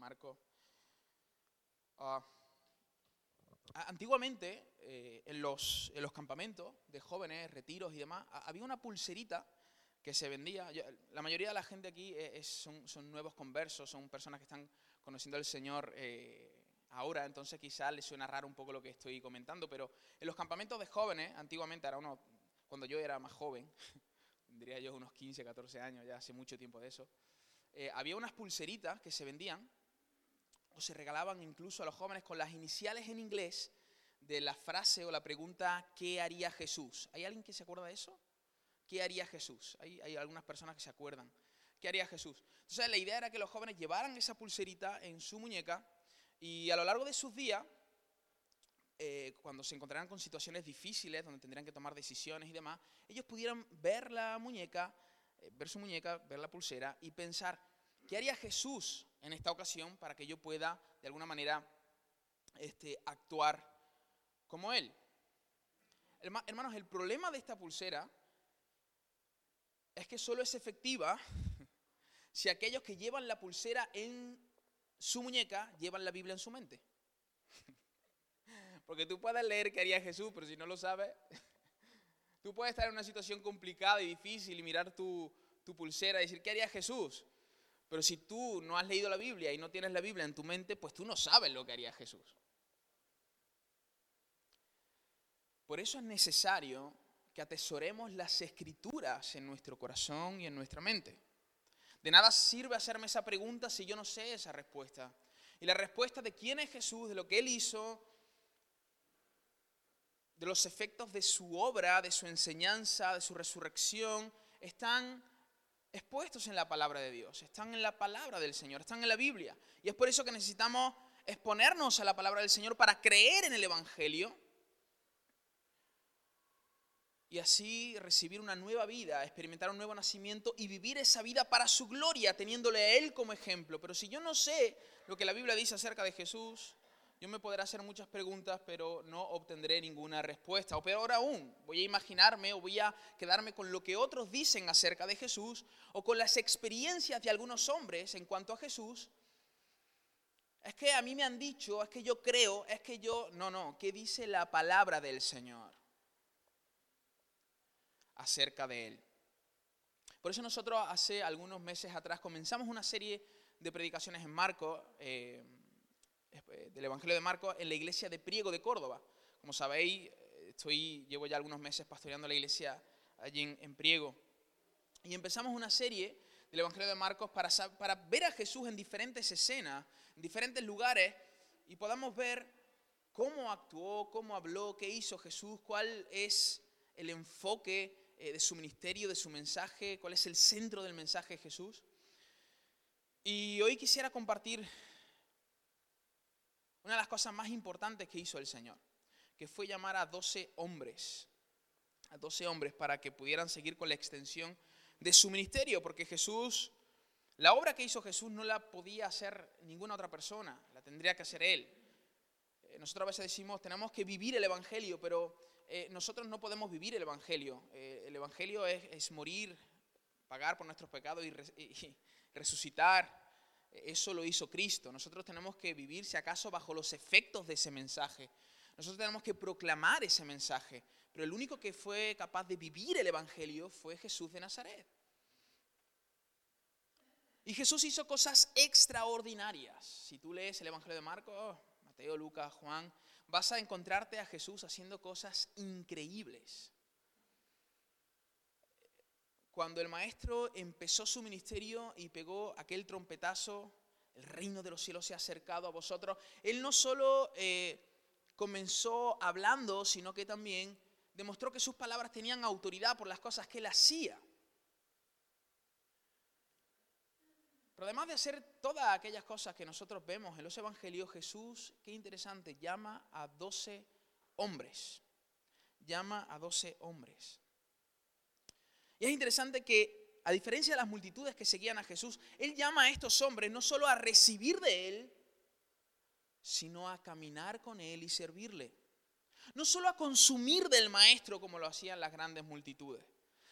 Marcos. Ah, antiguamente, eh, en, los, en, los, campamentos de jóvenes, retiros y demás, había una pulserita que se vendía. la mayoría de la gente aquí son, son, nuevos conversos, son personas que están conociendo al Señor eh, ahora, entonces quizás les suena raro un poco lo que estoy comentando, pero en los campamentos de jóvenes, antiguamente, era uno, cuando yo era más joven, diría yo unos 15, 14 años, ya hace mucho tiempo de eso, eh, había unas pulseritas que se vendían se regalaban incluso a los jóvenes con las iniciales en inglés de la frase o la pregunta ¿qué haría Jesús? ¿Hay alguien que se acuerda de eso? ¿Qué haría Jesús? Hay, hay algunas personas que se acuerdan. ¿Qué haría Jesús? Entonces la idea era que los jóvenes llevaran esa pulserita en su muñeca y a lo largo de sus días, eh, cuando se encontraran con situaciones difíciles, donde tendrían que tomar decisiones y demás, ellos pudieran ver la muñeca, eh, ver su muñeca, ver la pulsera y pensar, ¿qué haría Jesús en esta ocasión para que yo pueda, de alguna manera, este, actuar como Él? Hermanos, el problema de esta pulsera es que solo es efectiva si aquellos que llevan la pulsera en su muñeca llevan la Biblia en su mente. Porque tú puedes leer qué haría Jesús, pero si no lo sabes, tú puedes estar en una situación complicada y difícil y mirar tu, tu pulsera y decir, ¿qué haría Jesús? Pero si tú no has leído la Biblia y no tienes la Biblia en tu mente, pues tú no sabes lo que haría Jesús. Por eso es necesario que atesoremos las escrituras en nuestro corazón y en nuestra mente. De nada sirve hacerme esa pregunta si yo no sé esa respuesta. Y la respuesta de quién es Jesús, de lo que Él hizo, de los efectos de su obra, de su enseñanza, de su resurrección, están expuestos en la palabra de Dios, están en la palabra del Señor, están en la Biblia. Y es por eso que necesitamos exponernos a la palabra del Señor para creer en el Evangelio y así recibir una nueva vida, experimentar un nuevo nacimiento y vivir esa vida para su gloria, teniéndole a Él como ejemplo. Pero si yo no sé lo que la Biblia dice acerca de Jesús, yo me podré hacer muchas preguntas, pero no obtendré ninguna respuesta. O peor aún, voy a imaginarme o voy a quedarme con lo que otros dicen acerca de Jesús o con las experiencias de algunos hombres en cuanto a Jesús. Es que a mí me han dicho, es que yo creo, es que yo... No, no, ¿qué dice la palabra del Señor? acerca de Él. Por eso nosotros hace algunos meses atrás comenzamos una serie de predicaciones en Marcos, eh, eh, del Evangelio de Marcos, en la iglesia de Priego de Córdoba. Como sabéis, estoy, llevo ya algunos meses pastoreando la iglesia allí en, Priego. Y empezamos una serie del Evangelio de Marcos para, para ver a Jesús en diferentes escenas, en diferentes lugares, y podamos ver cómo actuó, cómo habló, qué hizo Jesús, cuál es el enfoque eh, de su ministerio, de su mensaje, cuál es el centro del mensaje de Jesús. Y hoy quisiera compartir una de las cosas más importantes que hizo el Señor, que fue llamar a 12 hombres, a 12 hombres para que pudieran seguir con la extensión de su ministerio, porque Jesús, la obra que hizo Jesús no la podía hacer ninguna otra persona, la tendría que hacer Él. Eh, nosotros a veces decimos, tenemos que vivir el Evangelio, pero eh, nosotros no podemos vivir el Evangelio. Eh, el Evangelio es, morir, pagar por nuestros pecados y, resucitar. Eso lo hizo Cristo. Nosotros tenemos que vivir, si acaso, bajo los efectos de ese mensaje. Nosotros tenemos que proclamar ese mensaje. Pero el único que fue capaz de vivir el Evangelio fue Jesús de Nazaret. Y Jesús hizo cosas extraordinarias. Si tú lees el Evangelio de Marcos, Mateo, Lucas, Juan, vas a encontrarte a Jesús haciendo cosas increíbles. Cuando el maestro empezó su ministerio y pegó aquel trompetazo, el reino de los cielos se ha acercado a vosotros, él no solo eh, comenzó hablando, sino que también demostró que sus palabras tenían autoridad por las cosas que él hacía. Pero además de hacer todas aquellas cosas que nosotros vemos en los evangelios, Jesús, qué interesante, llama a doce hombres. Llama a doce hombres. Y es interesante que, a diferencia de las multitudes que seguían a Jesús, Él llama a estos hombres no solo a recibir de Él, sino a caminar con Él y servirle. No solo a consumir del Maestro como lo hacían las grandes multitudes,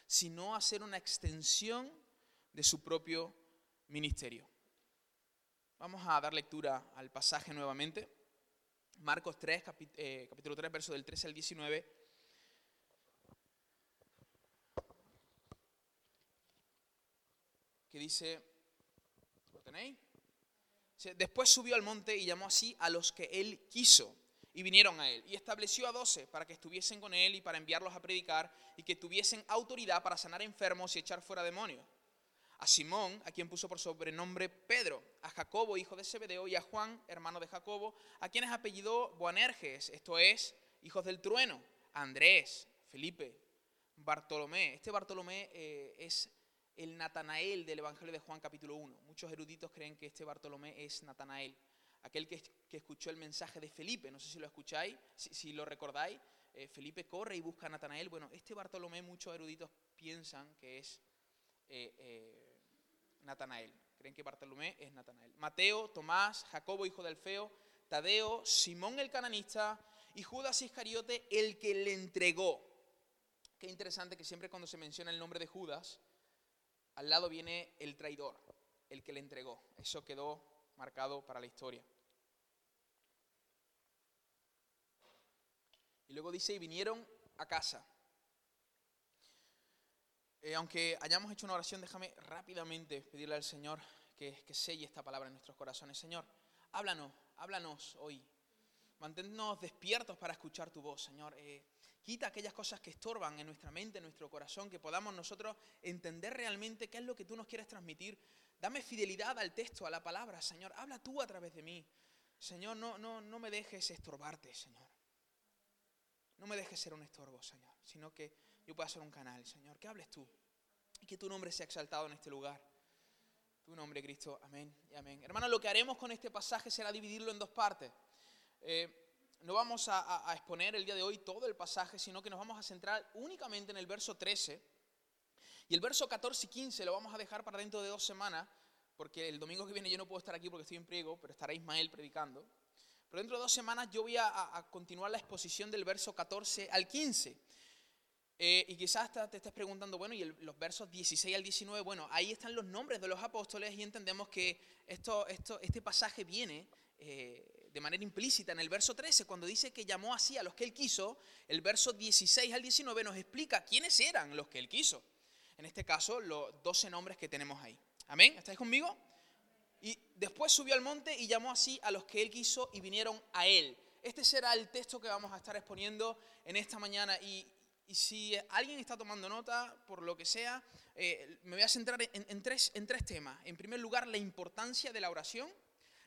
sino a ser una extensión de su propio ministerio. Vamos a dar lectura al pasaje nuevamente. Marcos 3, eh, capítulo 3, verso del 13 al 19. Dice, ¿lo tenéis? Después subió al monte y llamó así a los que él quiso y vinieron a él. Y estableció a doce para que estuviesen con él y para enviarlos a predicar y que tuviesen autoridad para sanar enfermos y echar fuera demonios. A Simón, a quien puso por sobrenombre Pedro, a Jacobo, hijo de Zebedeo, y a Juan, hermano de Jacobo, a quienes apellidó Boanerges, esto es, hijos del trueno, Andrés, Felipe, Bartolomé. Este Bartolomé eh, es el Natanael del Evangelio de Juan capítulo 1. Muchos eruditos creen que este Bartolomé es Natanael, aquel que, escuchó el mensaje de Felipe. No sé si lo escucháis, si, lo recordáis. Eh, Felipe corre y busca a Natanael. Bueno, este Bartolomé muchos eruditos piensan que es eh, eh, Natanael. Creen que Bartolomé es Natanael. Mateo, Tomás, Jacobo, hijo del Feo, Tadeo, Simón el cananista y Judas Iscariote, el que le entregó. Qué interesante que siempre cuando se menciona el nombre de Judas, al lado viene el traidor, el que le entregó. Eso quedó marcado para la historia. Y luego dice, y vinieron a casa. Eh, aunque hayamos hecho una oración, déjame rápidamente pedirle al Señor que, que selle esta palabra en nuestros corazones. Señor, háblanos, háblanos hoy. Manténnos despiertos para escuchar tu voz, Señor. Eh, Quita aquellas cosas que estorban en nuestra mente, en nuestro corazón, que podamos nosotros entender realmente qué es lo que tú nos quieres transmitir. Dame fidelidad al texto, a la palabra, Señor. Habla tú a través de mí. Señor, no, no, no me dejes estorbarte, Señor. No me dejes ser un estorbo, Señor, sino que yo pueda ser un canal, Señor. Que hables tú y que tu nombre sea exaltado en este lugar. Tu nombre, Cristo. Amén y amén. Hermano, lo que haremos con este pasaje será dividirlo en dos partes. Eh, no vamos a, exponer el día de hoy todo el pasaje, sino que nos vamos a centrar únicamente en el verso 13. Y el verso 14 y 15 lo vamos a dejar para dentro de dos semanas, porque el domingo que viene yo no puedo estar aquí porque estoy en priego, pero estará Ismael predicando. Pero dentro de dos semanas yo voy a, continuar la exposición del verso 14 al 15. Eh, y quizás te, estés preguntando, bueno, y los versos 16 al 19, bueno, ahí están los nombres de los apóstoles y entendemos que esto, esto, este pasaje viene eh, de manera implícita en el verso 13, cuando dice que llamó así a los que él quiso, el verso 16 al 19 nos explica quiénes eran los que él quiso. En este caso, los 12 nombres que tenemos ahí. Amén, ¿estáis conmigo? Y después subió al monte y llamó así a los que él quiso y vinieron a él. Este será el texto que vamos a estar exponiendo en esta mañana. Y, si alguien está tomando nota, por lo que sea, eh, me voy a centrar en, tres, en tres temas. En primer lugar, la importancia de la oración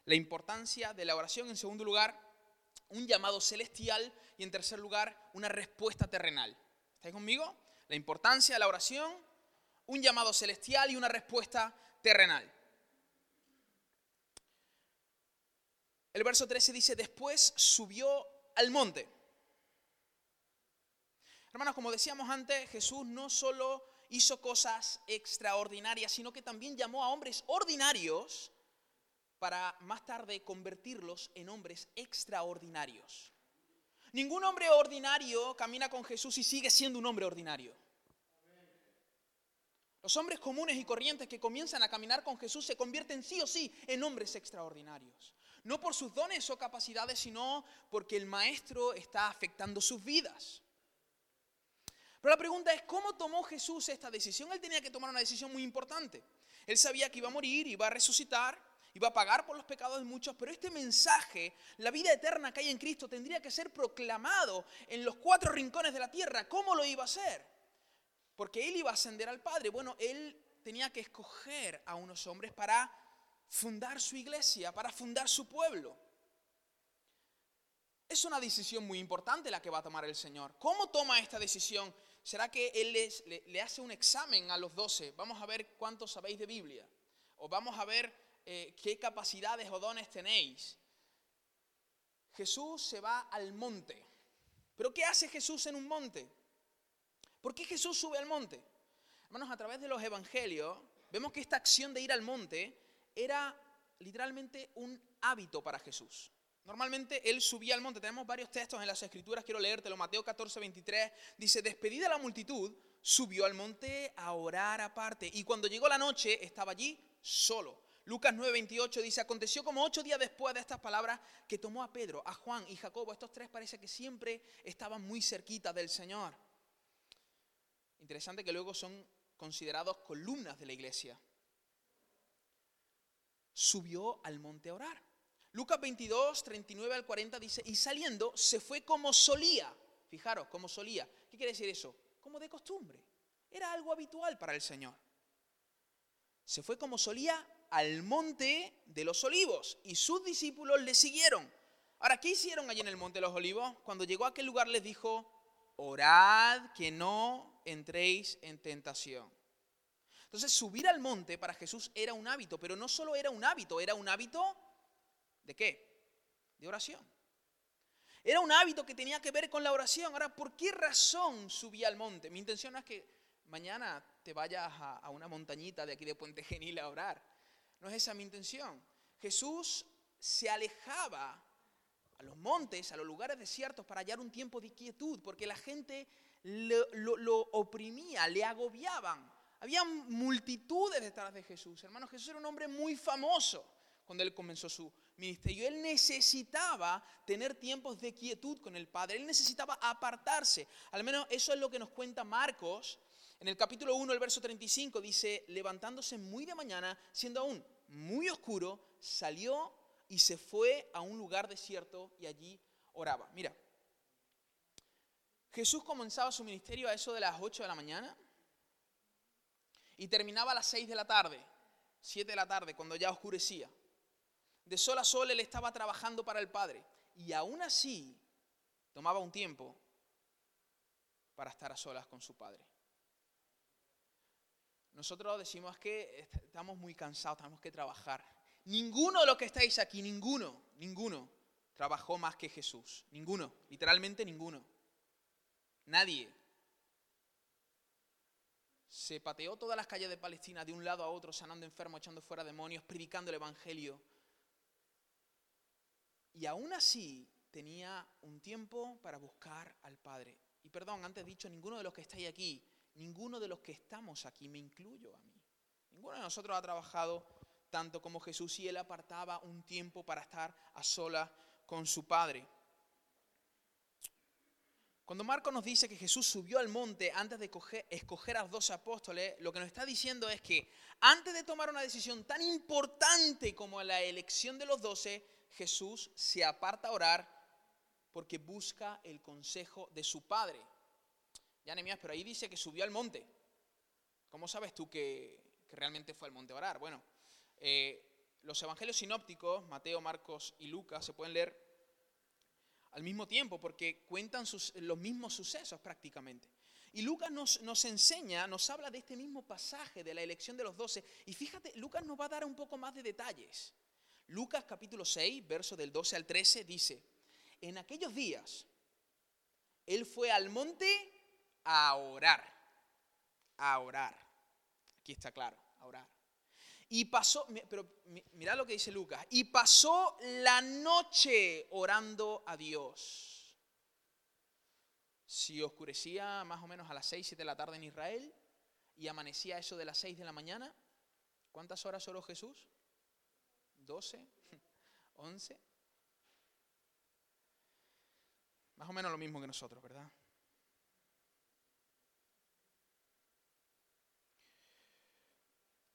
la importancia de la oración. En segundo lugar, un llamado celestial. Y en tercer lugar, una respuesta terrenal. ¿Estáis conmigo? La importancia de la oración, un llamado celestial y una respuesta terrenal. El verso 13 dice, después subió al monte. Hermanos, como decíamos antes, Jesús no solo hizo cosas extraordinarias, sino que también llamó a hombres ordinarios para más tarde convertirlos en hombres extraordinarios. Ningún hombre ordinario camina con Jesús y sigue siendo un hombre ordinario. Los hombres comunes y corrientes que comienzan a caminar con Jesús se convierten sí o sí en hombres extraordinarios. No por sus dones o capacidades, sino porque el Maestro está afectando sus vidas. Pero la pregunta es, ¿cómo tomó Jesús esta decisión? Él tenía que tomar una decisión muy importante. Él sabía que iba a morir, iba a resucitar, iba a pagar por los pecados de muchos, pero este mensaje, la vida eterna que hay en Cristo, tendría que ser proclamado en los cuatro rincones de la tierra. ¿Cómo lo iba a hacer? Porque él iba a ascender al Padre. Bueno, él tenía que escoger a unos hombres para fundar su iglesia, para fundar su pueblo. Es una decisión muy importante la que va a tomar el Señor. ¿Cómo toma esta decisión? ¿Será que Él le, le hace un examen a los doce? Vamos a ver cuántos sabéis de Biblia. O vamos a ver eh, qué capacidades o dones tenéis. Jesús se va al monte. ¿Pero qué hace Jesús en un monte? ¿Por qué Jesús sube al monte? Hermanos, a través de los evangelios vemos que esta acción de ir al monte era literalmente un hábito para Jesús. Normalmente él subía al monte. Tenemos varios textos en las escrituras, quiero leértelo. Mateo 14, 23 dice, despedida la multitud, subió al monte a orar aparte. Y cuando llegó la noche, estaba allí solo. Lucas 9:28 dice, aconteció como ocho días después de estas palabras que tomó a Pedro, a Juan y Jacobo. Estos tres parece que siempre estaban muy cerquita del Señor. Interesante que luego son considerados columnas de la iglesia. Subió al monte a orar. Lucas 22, 39 al 40 dice, y saliendo se fue como solía. Fijaros, como solía. ¿Qué quiere decir eso? Como de costumbre. Era algo habitual para el Señor. Se fue como solía al monte de los olivos y sus discípulos le siguieron. Ahora, ¿qué hicieron allí en el monte de los olivos? Cuando llegó a aquel lugar les dijo, orad que no entréis en tentación. Entonces, subir al monte para Jesús era un hábito, pero no solo era un hábito, era un hábito de qué? De oración. Era un hábito que tenía que ver con la oración. Ahora, ¿por qué razón subía al monte? Mi intención no es que mañana te vayas a, una montañita de aquí de Puente Genil a orar. No es esa mi intención. Jesús se alejaba a los montes, a los lugares desiertos para hallar un tiempo de quietud, porque la gente lo, oprimía, le agobiaban. Había multitudes detrás de Jesús. Hermano, Jesús era un hombre muy famoso cuando él comenzó su ministerio. Él necesitaba tener tiempos de quietud con el Padre. Él necesitaba apartarse. Al menos eso es lo que nos cuenta Marcos en el capítulo 1, el verso 35 dice, levantándose muy de mañana, siendo aún muy oscuro, salió y se fue a un lugar desierto y allí oraba. Mira, Jesús comenzaba su ministerio a eso de las 8 de la mañana y terminaba a las 6 de la tarde, 7 de la tarde, cuando ya oscurecía. De sol a sol él estaba trabajando para el Padre y aún así tomaba un tiempo para estar a solas con su Padre. Nosotros decimos que estamos muy cansados, tenemos que trabajar. Ninguno de los que estáis aquí, ninguno, ninguno, trabajó más que Jesús. Ninguno, literalmente ninguno. Nadie. Se pateó todas las calles de Palestina de un lado a otro, sanando enfermos, echando fuera demonios, predicando el Evangelio. Y aún así tenía un tiempo para buscar al Padre. Y perdón, antes dicho, ninguno de los que estáis aquí Ninguno de los que estamos aquí, me incluyo a mí, ninguno de nosotros ha trabajado tanto como Jesús y él apartaba un tiempo para estar a solas con su Padre. Cuando Marco nos dice que Jesús subió al monte antes de escoger a los dos apóstoles, lo que nos está diciendo es que antes de tomar una decisión tan importante como la elección de los doce, Jesús se aparta a orar porque busca el consejo de su Padre. Ya, Nehemías, pero ahí dice que subió al monte. ¿Cómo sabes tú que, realmente fue al monte a orar? Bueno, eh, los evangelios sinópticos, Mateo, Marcos y Lucas, se pueden leer al mismo tiempo porque cuentan los mismos sucesos prácticamente. Y Lucas nos, nos, enseña, nos habla de este mismo pasaje de la elección de los doce. Y fíjate, Lucas nos va a dar un poco más de detalles. Lucas capítulo 6, verso del 12 al 13, dice, en aquellos días, él fue al monte a orar. A orar. Aquí está claro, a orar. Y pasó, pero mirad lo que dice Lucas, y pasó la noche orando a Dios. Si oscurecía más o menos a las 6, 7 de la tarde en Israel y amanecía eso de las 6 de la mañana, ¿cuántas horas oró Jesús? ¿12? ¿11? Más o menos lo mismo que nosotros, ¿verdad?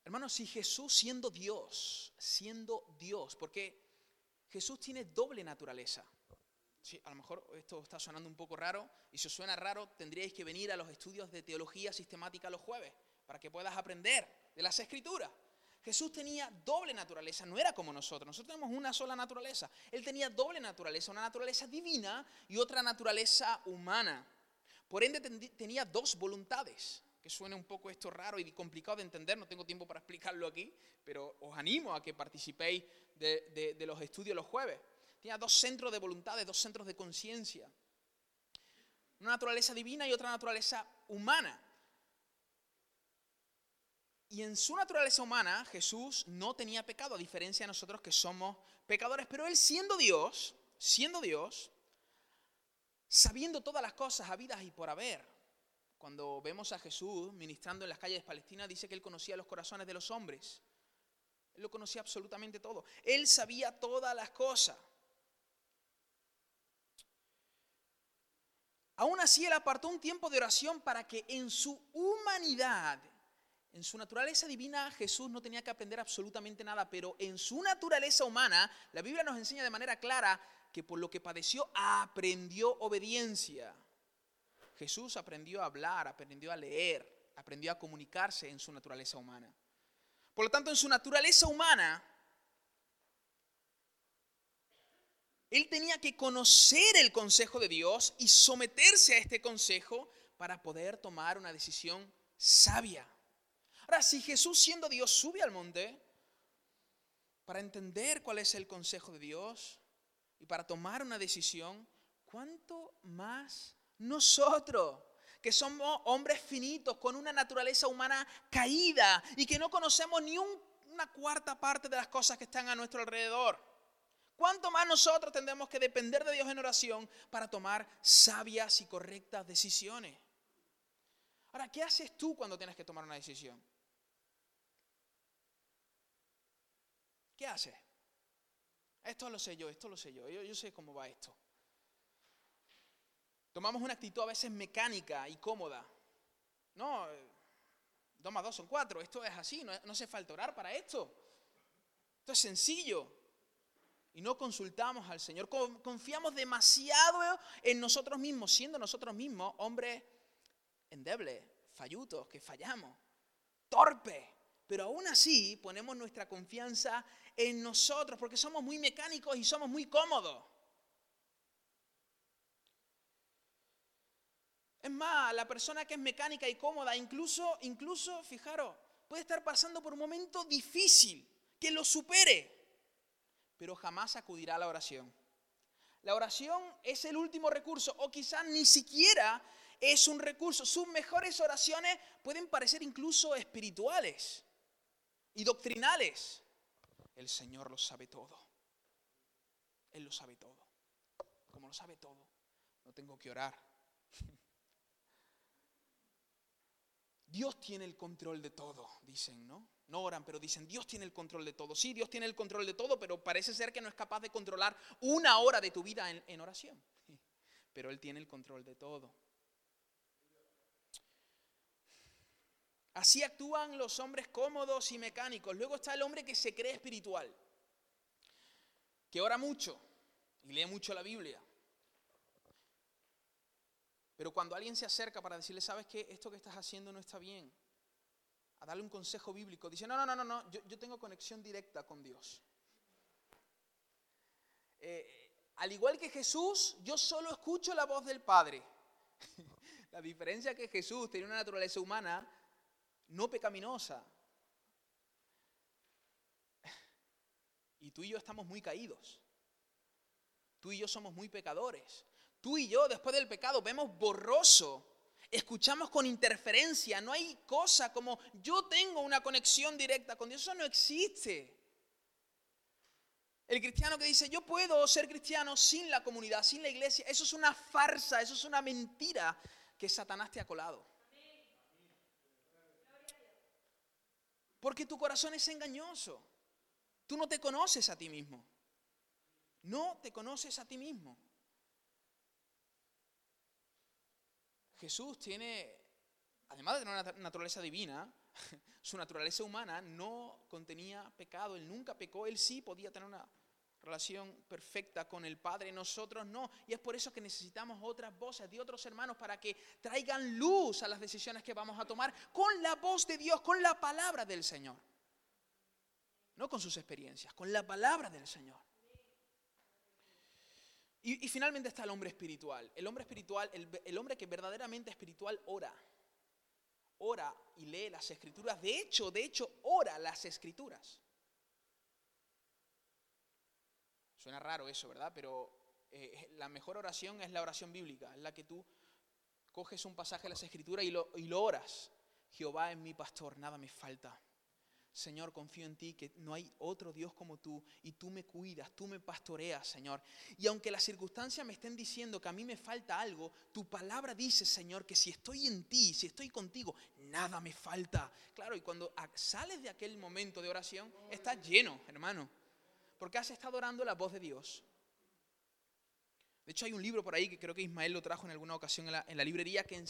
Hermanos, si Jesús siendo Dios, siendo Dios, porque Jesús tiene doble naturaleza. Sí, a lo mejor esto está sonando un poco raro, y si os suena raro, tendríais que venir a los estudios de teología sistemática los jueves, para que puedas aprender de las escrituras. Jesús tenía doble naturaleza, no era como nosotros. Nosotros tenemos una sola naturaleza. Él tenía doble naturaleza, una naturaleza divina y otra naturaleza humana. Por ende tenía dos voluntades que suene un poco esto raro y complicado de entender, no tengo tiempo para explicarlo aquí, pero os animo a que participéis de, los estudios los jueves. Tenía dos centros de voluntades, dos centros de conciencia. Una naturaleza divina y otra naturaleza humana. Y en su naturaleza humana Jesús no tenía pecado, a diferencia de nosotros que somos pecadores. Pero él siendo Dios, siendo Dios, sabiendo todas las cosas habidas y por haber, cuando vemos a Jesús ministrando en las calles de Palestina, dice que él conocía los corazones de los hombres. Él lo conocía absolutamente todo. Él sabía todas las cosas. Aún así, Él apartó un tiempo de oración para que en su humanidad, en su naturaleza divina, Jesús no tenía que aprender absolutamente nada, pero en su naturaleza humana, la Biblia nos enseña de manera clara que por lo que padeció aprendió obediencia. Jesús aprendió a hablar, aprendió a leer, aprendió a comunicarse en su naturaleza humana. Por lo tanto, en su naturaleza humana, él tenía que conocer el consejo de Dios y someterse a este consejo para poder tomar una decisión sabia. Ahora, si Jesús siendo Dios sube al monte para entender cuál es el consejo de Dios y para tomar una decisión, ¿cuánto más nosotros? que somos hombres finitos, con una naturaleza humana caída y que no conocemos ni una cuarta parte de las cosas que están a nuestro alrededor. ¿Cuánto más nosotros tendremos que depender de Dios en oración para tomar sabias y correctas decisiones? Ahora, ¿qué haces tú cuando tienes que tomar una decisión? ¿Qué haces? Esto lo sé yo, esto lo sé yo, yo, yo sé cómo va esto. Tomamos una actitud a veces mecánica y cómoda. No, dos más dos son cuatro, esto es así, no, no hace falta orar para esto. Esto es sencillo. Y no consultamos al Señor. Confiamos demasiado en nosotros mismos, siendo nosotros mismos hombres endebles, fallutos, que fallamos, torpes. Pero aún así ponemos nuestra confianza en nosotros porque somos muy mecánicos y somos muy cómodos. Es más, la persona que es mecánica y cómoda, incluso, incluso, fijaros, puede estar pasando por un momento difícil, que lo supere, pero jamás acudirá a la oración. La oración es el último recurso, o quizás ni siquiera es un recurso. Sus mejores oraciones pueden parecer incluso espirituales y doctrinales. El Señor lo sabe todo. Él lo sabe todo. Como lo sabe todo, no tengo que orar. Dios tiene el control de todo, dicen, ¿no? No oran, pero dicen, Dios tiene el control de todo. Sí, Dios tiene el control de todo, pero parece ser que no es capaz de controlar una hora de tu vida en, oración. Pero Él tiene el control de todo. Así actúan los hombres cómodos y mecánicos. Luego está el hombre que se cree espiritual, que ora mucho y lee mucho la Biblia. Pero cuando alguien se acerca para decirle, ¿sabes qué? Esto que estás haciendo no está bien. A darle un consejo bíblico. Dice, no, no, no, no, no. Yo, tengo conexión directa con Dios. Eh, al igual que Jesús, yo solo escucho la voz del Padre. la diferencia es que Jesús tiene una naturaleza humana no pecaminosa. Y tú y yo estamos muy caídos. Tú y yo somos muy pecadores. Tú y yo, después del pecado, vemos borroso, escuchamos con interferencia. No hay cosa como yo tengo una conexión directa con Dios. Eso no existe. El cristiano que dice, yo puedo ser cristiano sin la comunidad, sin la iglesia, eso es una farsa, eso es una mentira que Satanás te ha colado. Porque tu corazón es engañoso. Tú no te conoces a ti mismo. No te conoces a ti mismo. Jesús tiene, además de tener una naturaleza divina, su naturaleza humana no contenía pecado, él nunca pecó, él sí podía tener una relación perfecta con el Padre, nosotros no. Y es por eso que necesitamos otras voces de otros hermanos para que traigan luz a las decisiones que vamos a tomar con la voz de Dios, con la palabra del Señor. No con sus experiencias, con la palabra del Señor. Y, finalmente está el hombre espiritual. El hombre espiritual, el, hombre que verdaderamente espiritual ora. Ora y lee las escrituras. De hecho, de hecho, ora las escrituras. Suena raro eso, ¿verdad? Pero eh, la mejor oración es la oración bíblica. Es la que tú coges un pasaje de las escrituras y lo, y lo oras. Jehová es mi pastor, nada me falta. Señor, confío en ti, que no hay otro Dios como tú y tú me cuidas, tú me pastoreas, Señor. Y aunque las circunstancias me estén diciendo que a mí me falta algo, tu palabra dice, Señor, que si estoy en ti, si estoy contigo, nada me falta. Claro, y cuando sales de aquel momento de oración, estás lleno, hermano, porque has estado orando la voz de Dios. De hecho, hay un libro por ahí que creo que Ismael lo trajo en alguna ocasión en la, en la librería que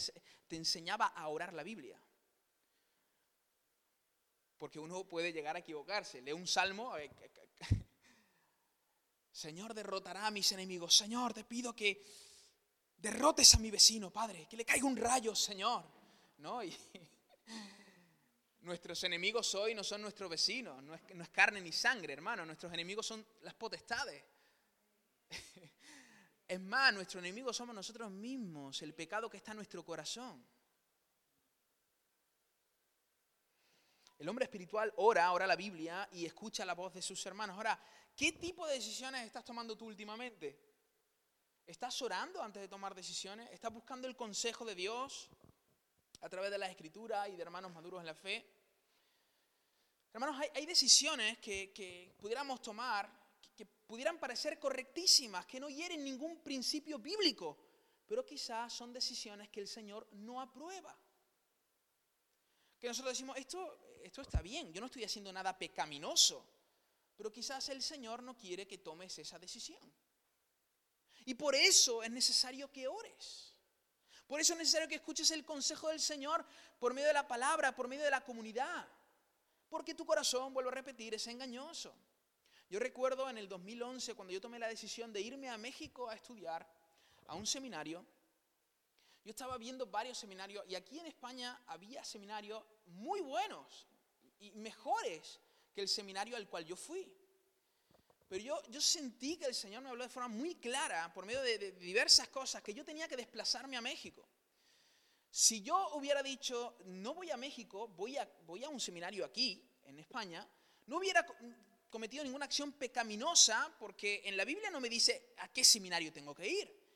te enseñaba a orar la Biblia porque uno puede llegar a equivocarse. Lee un salmo, Señor derrotará a mis enemigos. Señor, te pido que derrotes a mi vecino, Padre, que le caiga un rayo, Señor. ¿No? Y nuestros enemigos hoy no son nuestros vecinos, no es, carne ni sangre, hermano. Nuestros enemigos son las potestades. Es más, nuestros enemigos somos nosotros mismos, el pecado que está en nuestro corazón. El hombre espiritual ora, ora la Biblia y escucha la voz de sus hermanos. Ahora, ¿qué tipo de decisiones estás tomando tú últimamente? ¿Estás orando antes de tomar decisiones? ¿Estás buscando el consejo de Dios a través de la escritura y de hermanos maduros en la fe? Hermanos, hay, decisiones que, pudiéramos tomar que pudieran parecer correctísimas, que no hieren ningún principio bíblico, pero quizás son decisiones que el Señor no aprueba. Que nosotros decimos, esto esto está bien, yo no estoy haciendo nada pecaminoso, pero quizás el Señor no quiere que tomes esa decisión. Y por eso es necesario que ores. Por eso es necesario que escuches el consejo del Señor por medio de la palabra, por medio de la comunidad. Porque tu corazón, vuelvo a repetir, es engañoso. Yo recuerdo en el 2011, cuando yo tomé la decisión de irme a México a estudiar a un seminario, yo estaba viendo varios seminarios y aquí en España había seminarios muy buenos y mejores que el seminario al cual yo fui. Pero yo, yo sentí que el Señor me habló de forma muy clara, por medio de, diversas cosas, que yo tenía que desplazarme a México. Si yo hubiera dicho, no voy a México, voy a, voy a un seminario aquí, en España, no hubiera cometido ninguna acción pecaminosa, porque en la Biblia no me dice a qué seminario tengo que ir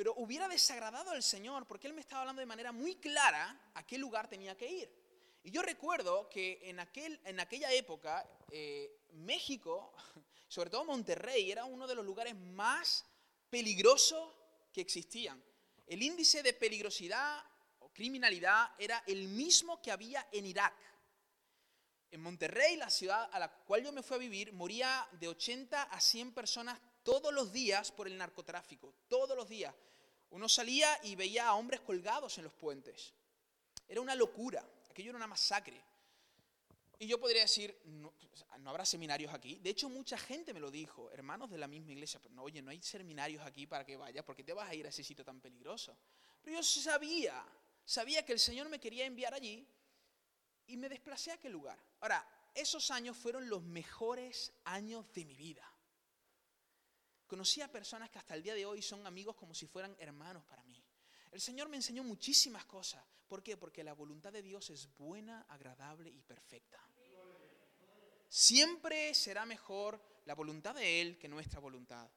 pero hubiera desagradado al Señor porque Él me estaba hablando de manera muy clara a qué lugar tenía que ir. Y yo recuerdo que en, aquel, en aquella época eh, México, sobre todo Monterrey, era uno de los lugares más peligrosos que existían. El índice de peligrosidad o criminalidad era el mismo que había en Irak. En Monterrey, la ciudad a la cual yo me fui a vivir, moría de 80 a 100 personas todos los días por el narcotráfico, todos los días. Uno salía y veía a hombres colgados en los puentes. Era una locura, aquello era una masacre. Y yo podría decir, no, habrá seminarios aquí. De hecho, mucha gente me lo dijo, hermanos de la misma iglesia, pero no, oye, no hay seminarios aquí para que vayas, porque te vas a ir a ese sitio tan peligroso. Pero yo sabía, sabía que el Señor me quería enviar allí y me desplacé a aquel lugar. Ahora, esos años fueron los mejores años de mi vida. Conocí a personas que hasta el día de hoy son amigos como si fueran hermanos para mí. El Señor me enseñó muchísimas cosas. ¿Por qué? Porque la voluntad de Dios es buena, agradable y perfecta. Siempre será mejor la voluntad de Él que nuestra voluntad.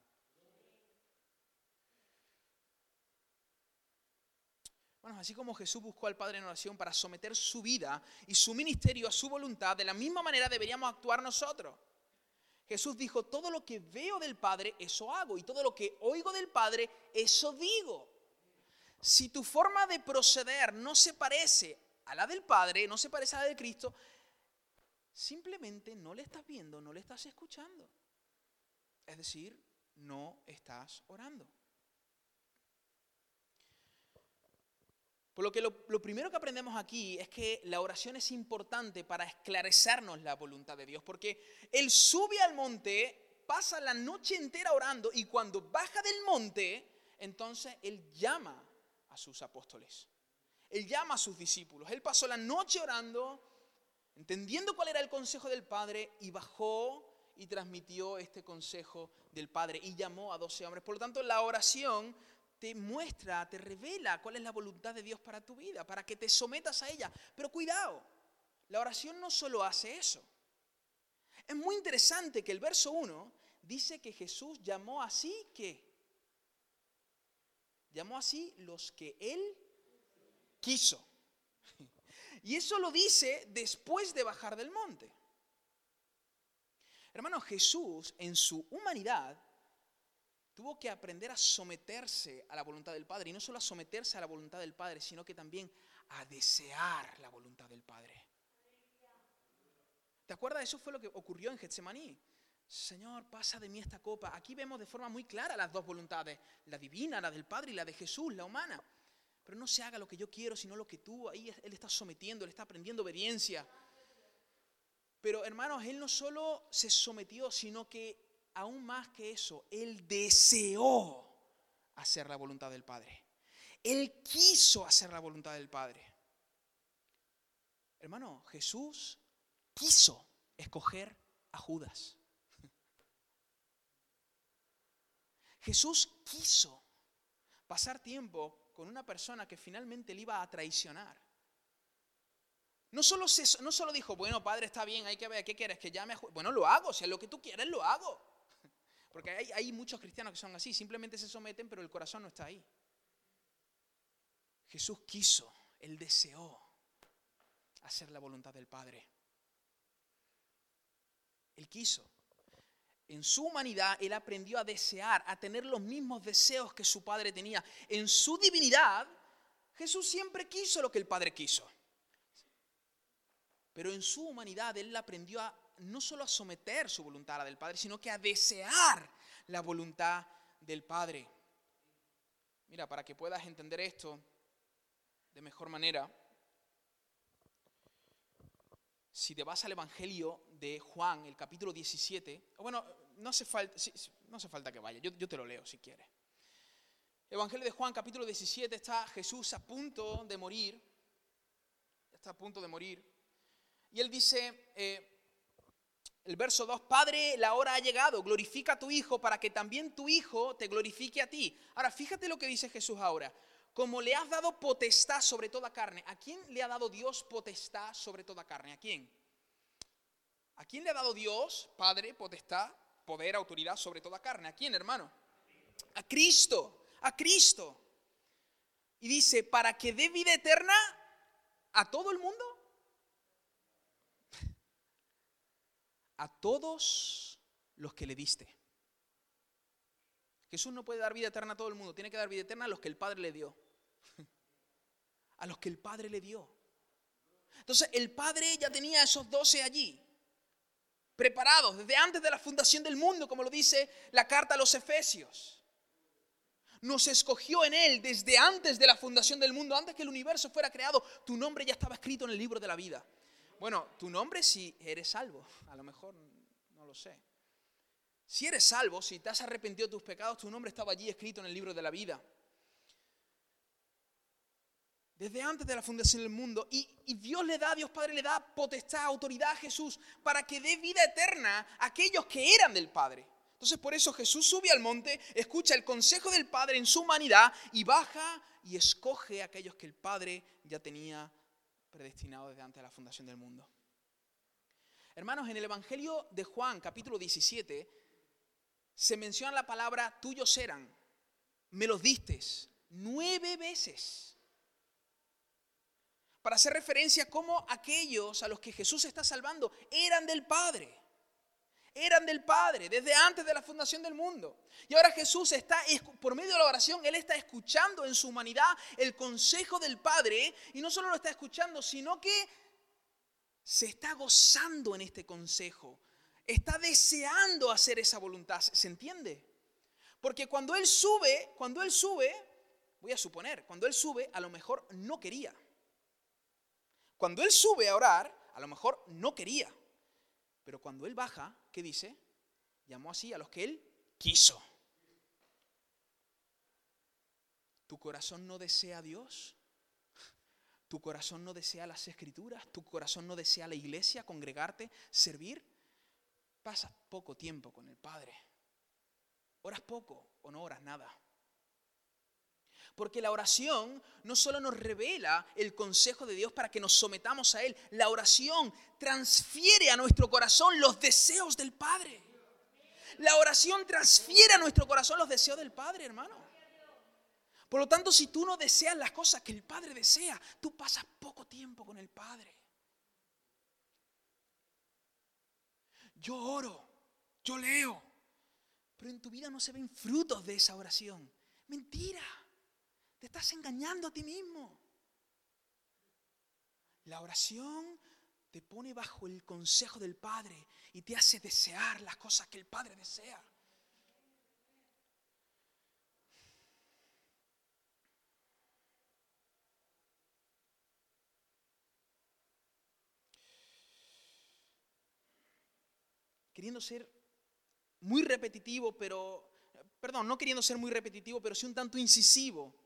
Bueno, así como Jesús buscó al Padre en oración para someter su vida y su ministerio a su voluntad, de la misma manera deberíamos actuar nosotros. Jesús dijo, todo lo que veo del Padre, eso hago, y todo lo que oigo del Padre, eso digo. Si tu forma de proceder no se parece a la del Padre, no se parece a la de Cristo, simplemente no le estás viendo, no le estás escuchando. Es decir, no estás orando. Por lo que lo, primero que aprendemos aquí es que la oración es importante para esclarecernos la voluntad de Dios, porque Él sube al monte, pasa la noche entera orando y cuando baja del monte, entonces Él llama a sus apóstoles, Él llama a sus discípulos. Él pasó la noche orando, entendiendo cuál era el consejo del Padre y bajó y transmitió este consejo del Padre y llamó a doce hombres. Por lo tanto, la oración te muestra, te revela cuál es la voluntad de Dios para tu vida, para que te sometas a ella. Pero cuidado, la oración no solo hace eso. Es muy interesante que el verso 1 dice que Jesús llamó así que llamó así los que él quiso. Y eso lo dice después de bajar del monte. Hermano, Jesús en su humanidad tuvo que aprender a someterse a la voluntad del Padre. Y no solo a someterse a la voluntad del Padre, sino que también a desear la voluntad del Padre. ¿Te acuerdas? Eso fue lo que ocurrió en Getsemaní. Señor, pasa de mí esta copa. Aquí vemos de forma muy clara las dos voluntades, la divina, la del Padre y la de Jesús, la humana. Pero no se haga lo que yo quiero, sino lo que tú. Ahí Él está sometiendo, Él está aprendiendo obediencia. Pero hermanos, Él no solo se sometió, sino que aún más que eso, Él deseó hacer la voluntad del Padre. Él quiso hacer la voluntad del Padre. Hermano, Jesús quiso escoger a Judas. Jesús quiso pasar tiempo con una persona que finalmente le iba a traicionar. No solo, no solo dijo, bueno, padre, está bien, hay que ver, ¿qué quieres? Que llame a Bueno, lo hago, si es lo que tú quieres, lo hago. Porque hay, hay muchos cristianos que son así, simplemente se someten, pero el corazón no está ahí. Jesús quiso, Él deseó hacer la voluntad del Padre. Él quiso. En su humanidad, Él aprendió a desear, a tener los mismos deseos que su Padre tenía. En su divinidad, Jesús siempre quiso lo que el Padre quiso. Pero en su humanidad, Él aprendió a no solo a someter su voluntad a la del Padre, sino que a desear la voluntad del Padre. Mira, para que puedas entender esto de mejor manera, si te vas al Evangelio de Juan, el capítulo 17, bueno, no hace falta, que vaya, yo, yo te lo leo si quieres. Evangelio de Juan, capítulo 17, está Jesús a punto de morir, está a punto de morir, y él dice, eh, el verso 2, Padre, la hora ha llegado, glorifica a tu Hijo para que también tu Hijo te glorifique a ti. Ahora, fíjate lo que dice Jesús ahora. Como le has dado potestad sobre toda carne. ¿A quién le ha dado Dios potestad sobre toda carne? ¿A quién? ¿A quién le ha dado Dios, Padre, potestad, poder, autoridad sobre toda carne? ¿A quién, hermano? A Cristo, a Cristo. Y dice, para que dé vida eterna a todo el mundo. A todos los que le diste. Jesús no puede dar vida eterna a todo el mundo, tiene que dar vida eterna a los que el Padre le dio. A los que el Padre le dio. Entonces el Padre ya tenía esos doce allí, preparados desde antes de la fundación del mundo, como lo dice la carta a los Efesios. Nos escogió en Él desde antes de la fundación del mundo, antes que el universo fuera creado. Tu nombre ya estaba escrito en el libro de la vida. Bueno, tu nombre si eres salvo, a lo mejor no lo sé. Si eres salvo, si te has arrepentido de tus pecados, tu nombre estaba allí escrito en el libro de la vida. Desde antes de la fundación del mundo. Y, Dios le da, Dios Padre le da potestad, autoridad a Jesús para que dé vida eterna a aquellos que eran del Padre. Entonces por eso Jesús sube al monte, escucha el consejo del Padre en su humanidad y baja y escoge a aquellos que el Padre ya tenía predestinado desde antes de la fundación del mundo. Hermanos, en el Evangelio de Juan, capítulo 17, se menciona la palabra tuyos eran, me los distes, nueve veces. Para hacer referencia a cómo aquellos a los que Jesús está salvando eran del Padre. Eran del Padre desde antes de la fundación del mundo. Y ahora Jesús está, por medio de la oración, Él está escuchando en su humanidad el consejo del Padre. Y no solo lo está escuchando, sino que se está gozando en este consejo está deseando hacer esa voluntad. ¿Se entiende? Porque cuando Él sube, cuando Él sube, voy a suponer, cuando Él sube, a lo mejor no quería. Cuando Él sube a orar, a lo mejor no quería. Pero cuando Él baja, ¿qué dice? Llamó así a los que Él quiso. ¿Tu corazón no desea a Dios? ¿Tu corazón no desea las escrituras? ¿Tu corazón no desea la iglesia, congregarte, servir? pasas poco tiempo con el Padre. Oras poco o no oras nada. Porque la oración no solo nos revela el consejo de Dios para que nos sometamos a Él, la oración transfiere a nuestro corazón los deseos del Padre. La oración transfiere a nuestro corazón los deseos del Padre, hermano. Por lo tanto, si tú no deseas las cosas que el Padre desea, tú pasas poco tiempo con el Padre. Yo oro, yo leo, pero en tu vida no se ven frutos de esa oración. Mentira, te estás engañando a ti mismo. La oración te pone bajo el consejo del Padre y te hace desear las cosas que el Padre desea. Queriendo ser muy repetitivo, pero, perdón, no queriendo ser muy repetitivo, pero sí un tanto incisivo.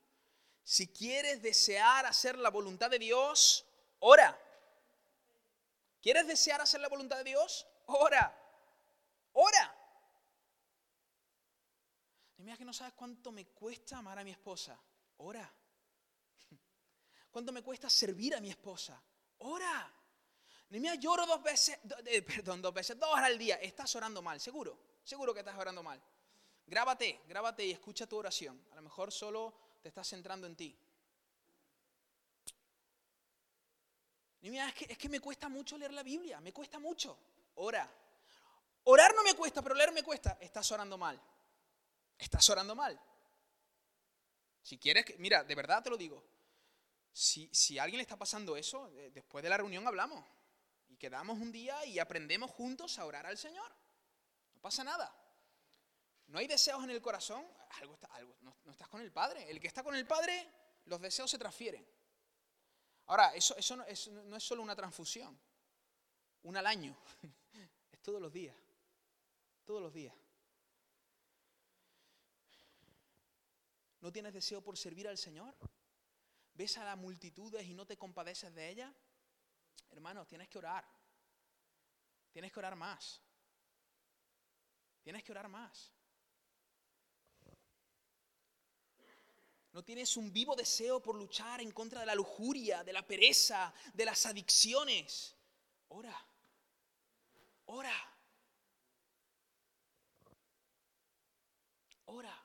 Si quieres desear hacer la voluntad de Dios, ora. ¿Quieres desear hacer la voluntad de Dios? Ora. Ora. Y mira que no sabes cuánto me cuesta amar a mi esposa. Ora. ¿Cuánto me cuesta servir a mi esposa? Ora. Mira, lloro dos veces, perdón, dos veces, dos horas al día. Estás orando mal, seguro. Seguro que estás orando mal. Grábate, grábate y escucha tu oración. A lo mejor solo te estás centrando en ti. Y mira, es que, es que me cuesta mucho leer la Biblia, me cuesta mucho. Ora. Orar no me cuesta, pero leer me cuesta. Estás orando mal. Estás orando mal. Si quieres, que, mira, de verdad te lo digo. Si, si a alguien le está pasando eso, después de la reunión hablamos. Y quedamos un día y aprendemos juntos a orar al Señor. No pasa nada. No hay deseos en el corazón, algo está, algo, no, estás con el Padre. El que está con el Padre, los deseos se transfieren. Ahora, eso, eso no, es, no es solo una transfusión, una al año, es todos los días, todos los días. ¿No tienes deseo por servir al Señor? ¿Ves a las multitudes y no te compadeces de ellas? Hermanos, tienes que orar. Tienes que orar más. Tienes que orar más. No tienes un vivo deseo por luchar en contra de la lujuria, de la pereza, de las adicciones. Ora. Ora. Ora.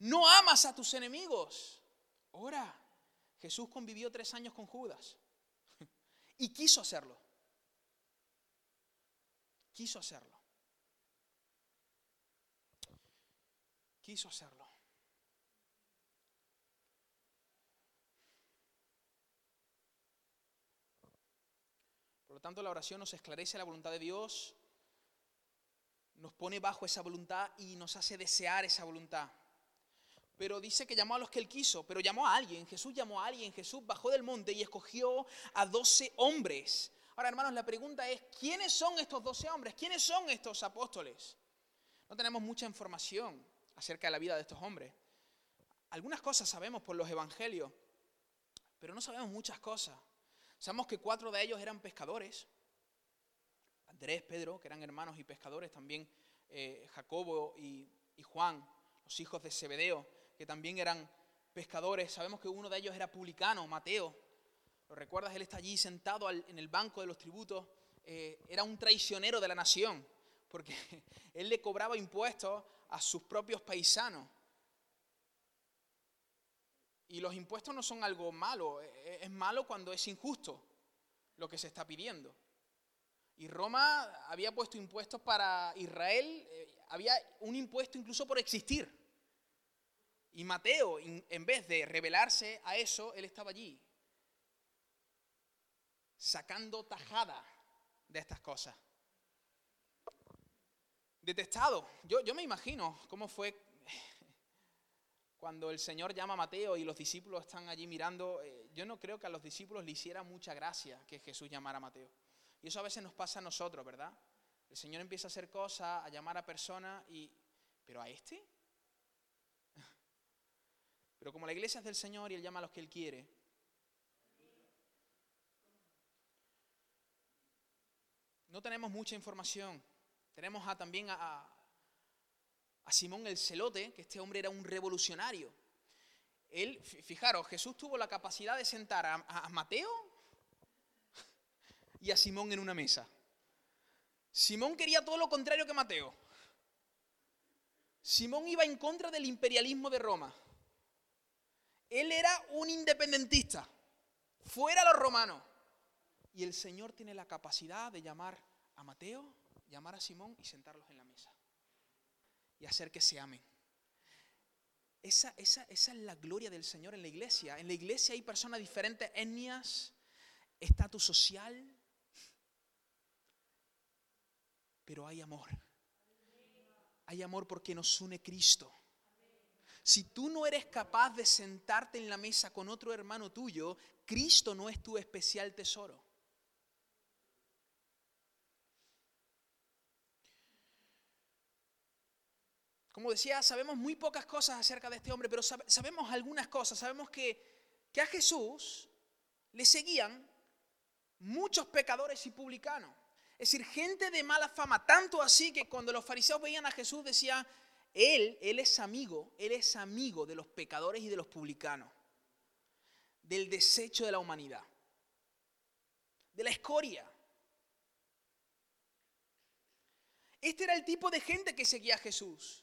No amas a tus enemigos. Ora. Jesús convivió tres años con Judas. Y quiso hacerlo. Quiso hacerlo. Quiso hacerlo. Tanto, la oración nos esclarece la voluntad de Dios, nos pone bajo esa voluntad y nos hace desear esa voluntad. Pero dice que llamó a los que él quiso, pero llamó a alguien. Jesús llamó a alguien. Jesús bajó del monte y escogió a doce hombres. Ahora, hermanos, la pregunta es, ¿quiénes son estos doce hombres? ¿Quiénes son estos apóstoles? No tenemos mucha información acerca de la vida de estos hombres. Algunas cosas sabemos por los evangelios, pero no sabemos muchas cosas. Sabemos que cuatro de ellos eran pescadores. Andrés, Pedro, que eran hermanos y pescadores, también eh, Jacobo y, Juan, los hijos de Zebedeo, que también eran pescadores. Sabemos que uno de ellos era publicano, Mateo. ¿Lo recuerdas? Él está allí sentado en el banco de los tributos. Eh, era un traicionero de la nación, porque él le cobraba impuestos a sus propios paisanos. Y los impuestos no son algo malo, e, e, es malo cuando es injusto lo que se está pidiendo. Y Roma había puesto impuestos para Israel, eh, había un impuesto incluso por existir. Y Mateo, en vez de rebelarse a eso, él estaba allí, sacando tajada de estas cosas. Detestado. Yo, yo me imagino cómo fue cuando el Señor llama a Mateo y los discípulos están allí mirando, eh, yo no creo que a los discípulos le hiciera mucha gracia que Jesús llamara a Mateo. Y eso a veces nos pasa a nosotros, ¿verdad? El Señor empieza a hacer cosas, a llamar a personas y... ¿Pero a este? Pero como la iglesia es del Señor y Él llama a los que Él quiere. No tenemos mucha información. Tenemos también a, a Simón el Celote, que este hombre era un revolucionario. Él, fijaros, Jesús tuvo la capacidad de sentar a, Mateo y a Simón en una mesa. Simón quería todo lo contrario que Mateo. Simón iba en contra del imperialismo de Roma. Él era un independentista, fuera los romanos. Y el Señor tiene la capacidad de llamar a Mateo, llamar a Simón y sentarlos en la mesa. Y hacer que se amen. Esa, esa, esa, es la gloria del Señor en la iglesia. En la iglesia hay personas de diferentes etnias, estatus social, pero hay amor. Hay amor porque nos une Cristo. Si tú no eres capaz de sentarte en la mesa con otro hermano tuyo, Cristo no es tu especial tesoro. Como decía, sabemos muy pocas cosas acerca de este hombre, pero sabemos algunas cosas. Sabemos que, a Jesús le seguían muchos pecadores y publicanos. Es decir, gente de mala fama, tanto así que cuando los fariseos veían a Jesús decían, él, él es amigo, él es amigo de los pecadores y de los publicanos, del desecho de la humanidad, de la escoria. Este era el tipo de gente que seguía a Jesús.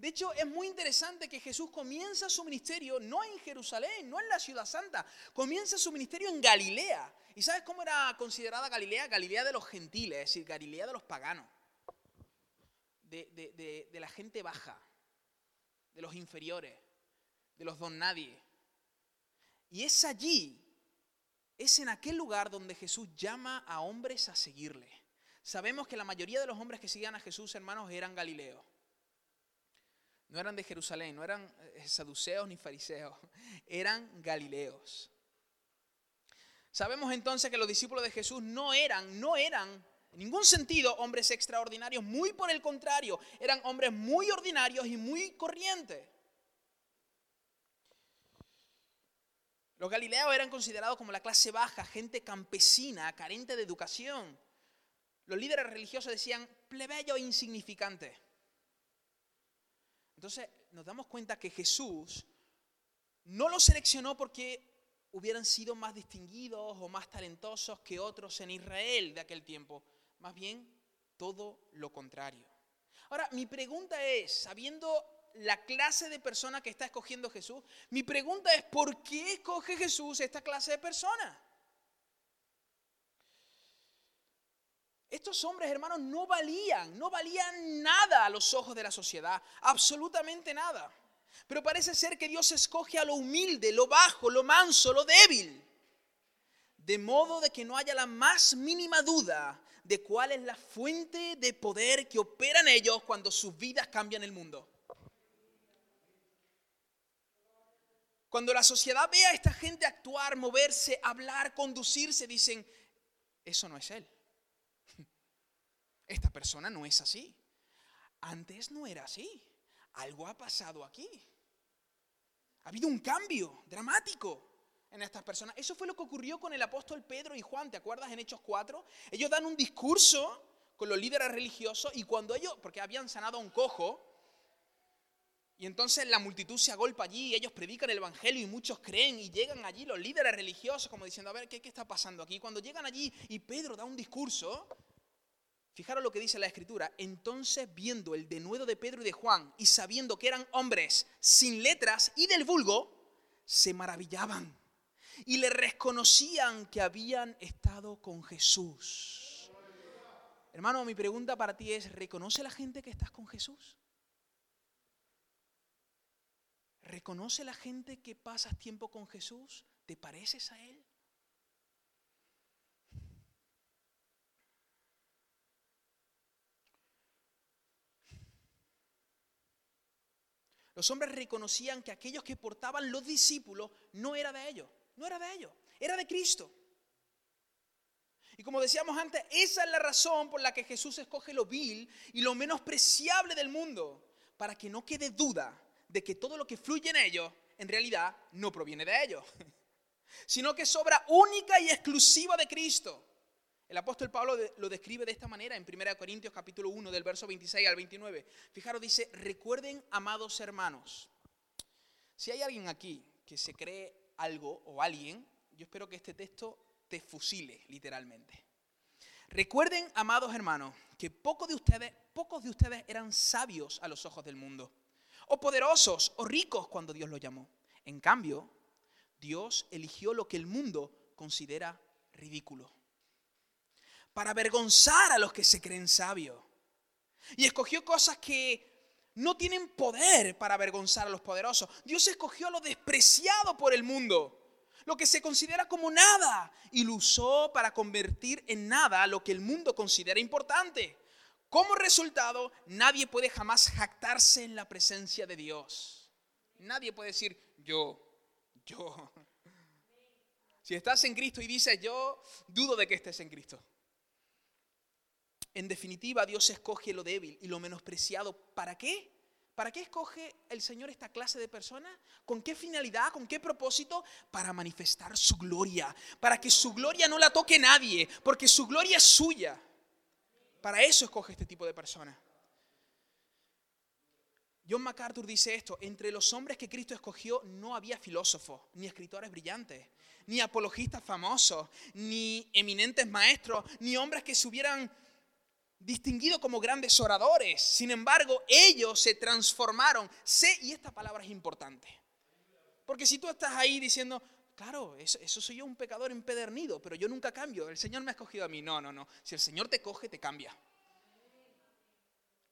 De hecho, es muy interesante que Jesús comienza su ministerio no en Jerusalén, no en la ciudad santa, comienza su ministerio en Galilea. ¿Y sabes cómo era considerada Galilea? Galilea de los gentiles, es decir, Galilea de los paganos, de, la gente baja, de los inferiores, de los don nadie. Y es allí, es en aquel lugar donde Jesús llama a hombres a seguirle. Sabemos que la mayoría de los hombres que seguían a Jesús, hermanos, eran galileos. No eran de Jerusalén, no eran eh, saduceos ni fariseos, eran galileos. Sabemos entonces que los discípulos de Jesús no eran, no eran en ningún sentido hombres extraordinarios, muy por el contrario, eran hombres muy ordinarios y muy corrientes. Los galileos eran considerados como la clase baja, gente campesina, carente de educación. Los líderes religiosos decían plebeyo insignificante. Entonces nos damos cuenta que Jesús no los seleccionó porque hubieran sido más distinguidos o más talentosos que otros en Israel de aquel tiempo. Más bien, todo lo contrario. Ahora, mi pregunta es, sabiendo la clase de persona que está escogiendo Jesús, mi pregunta es, ¿por qué escoge Jesús esta clase de personas? Estos hombres, hermanos, no valían, no valían nada a los ojos de la sociedad, absolutamente nada. Pero parece ser que Dios escoge a lo humilde, lo bajo, lo manso, lo débil. De modo de que no haya la más mínima duda de cuál es la fuente de poder que opera en ellos cuando sus vidas cambian el mundo. Cuando la sociedad ve a esta gente actuar, moverse, hablar, conducirse, dicen, eso no es Él. Esta persona no es así. Antes no era así. Algo ha pasado aquí. Ha habido un cambio dramático en estas personas. Eso fue lo que ocurrió con el apóstol Pedro y Juan, ¿te acuerdas en Hechos 4? Ellos dan un discurso con los líderes religiosos y cuando ellos, porque habían sanado a un cojo, y entonces la multitud se agolpa allí y ellos predican el Evangelio y muchos creen y llegan allí los líderes religiosos como diciendo, a ver, ¿qué, qué está pasando aquí? Cuando llegan allí y Pedro da un discurso, Fijaros lo que dice la escritura. Entonces, viendo el denuedo de Pedro y de Juan y sabiendo que eran hombres sin letras y del vulgo, se maravillaban y le reconocían que habían estado con Jesús. Hermano, mi pregunta para ti es, ¿reconoce la gente que estás con Jesús? ¿Reconoce la gente que pasas tiempo con Jesús? ¿Te pareces a Él? Los hombres reconocían que aquellos que portaban los discípulos no era de ellos, no era de ellos, era de Cristo. Y como decíamos antes, esa es la razón por la que Jesús escoge lo vil y lo menospreciable del mundo, para que no quede duda de que todo lo que fluye en ellos en realidad no proviene de ellos, sino que sobra única y exclusiva de Cristo. El apóstol Pablo lo describe de esta manera en 1 Corintios capítulo 1 del verso 26 al 29. Fijaros, dice, recuerden, amados hermanos, si hay alguien aquí que se cree algo o alguien, yo espero que este texto te fusile literalmente. Recuerden, amados hermanos, que pocos de ustedes, pocos de ustedes eran sabios a los ojos del mundo, o poderosos o ricos cuando Dios los llamó. En cambio, Dios eligió lo que el mundo considera ridículo para avergonzar a los que se creen sabios. Y escogió cosas que no tienen poder para avergonzar a los poderosos. Dios escogió lo despreciado por el mundo, lo que se considera como nada, y lo usó para convertir en nada lo que el mundo considera importante. Como resultado, nadie puede jamás jactarse en la presencia de Dios. Nadie puede decir, yo, yo. Si estás en Cristo y dices, yo, dudo de que estés en Cristo. En definitiva, Dios escoge lo débil y lo menospreciado. ¿Para qué? ¿Para qué escoge el Señor esta clase de personas? ¿Con qué finalidad? ¿Con qué propósito? Para manifestar su gloria. Para que su gloria no la toque nadie, porque su gloria es suya. Para eso escoge este tipo de personas. John MacArthur dice esto, entre los hombres que Cristo escogió no había filósofos, ni escritores brillantes, ni apologistas famosos, ni eminentes maestros, ni hombres que se hubieran distinguido como grandes oradores. Sin embargo, ellos se transformaron. Sé, y esta palabra es importante. Porque si tú estás ahí diciendo, claro, eso, eso, soy yo un pecador empedernido, pero yo nunca cambio, el Señor me ha escogido a mí. No, no, no. Si el Señor te coge, te cambia.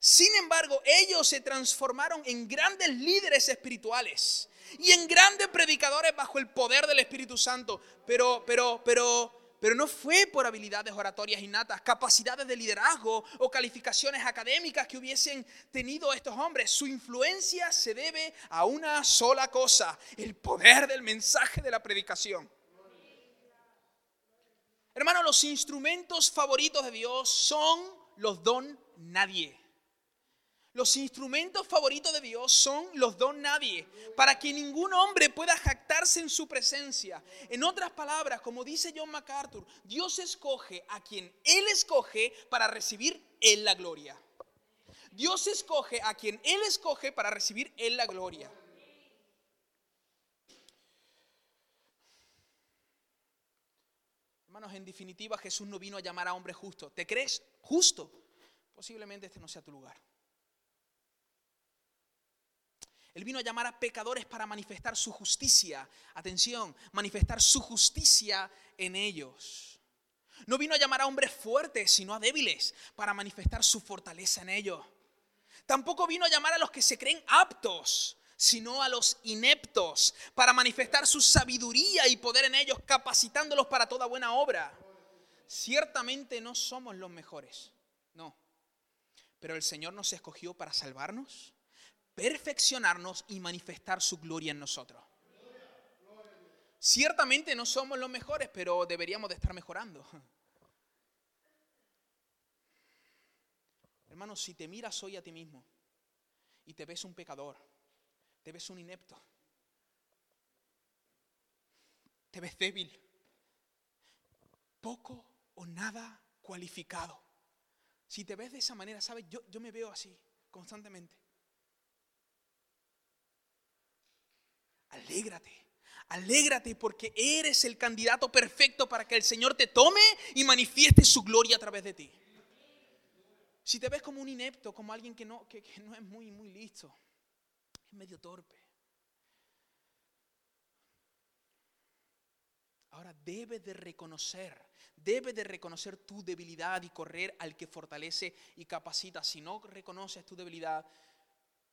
Sin embargo, ellos se transformaron en grandes líderes espirituales y en grandes predicadores bajo el poder del Espíritu Santo. Pero, pero, pero, pero no fue por habilidades oratorias innatas, capacidades de liderazgo o calificaciones académicas que hubiesen tenido estos hombres. Su influencia se debe a una sola cosa, el poder del mensaje de la predicación. Hermano, los instrumentos favoritos de Dios son los don nadie. Los instrumentos favoritos de Dios son los don nadie, para que ningún hombre pueda jactarse en su presencia. En otras palabras, como dice John MacArthur, Dios escoge a quien Él escoge para recibir Él la gloria. Dios escoge a quien Él escoge para recibir Él la gloria. Hermanos, en definitiva, Jesús no vino a llamar a hombre justo. ¿Te crees justo? Posiblemente este no sea tu lugar. Él vino a llamar a pecadores para manifestar su justicia. Atención, manifestar su justicia en ellos. No vino a llamar a hombres fuertes, sino a débiles, para manifestar su fortaleza en ellos. Tampoco vino a llamar a los que se creen aptos, sino a los ineptos, para manifestar su sabiduría y poder en ellos, capacitándolos para toda buena obra. Ciertamente no somos los mejores, no. Pero el Señor nos escogió para salvarnos perfeccionarnos y manifestar su gloria en nosotros. Ciertamente no somos los mejores, pero deberíamos de estar mejorando. Hermano, si te miras hoy a ti mismo y te ves un pecador, te ves un inepto, te ves débil, poco o nada cualificado. Si te ves de esa manera, ¿sabes? Yo, yo me veo así constantemente. Alégrate. Alégrate porque eres el candidato perfecto para que el Señor te tome y manifieste su gloria a través de ti. Si te ves como un inepto, como alguien que no, que, no es muy, muy listo, es medio torpe. Ahora debes de reconocer, debes de reconocer tu debilidad y correr al que fortalece y capacita. Si no reconoces tu debilidad,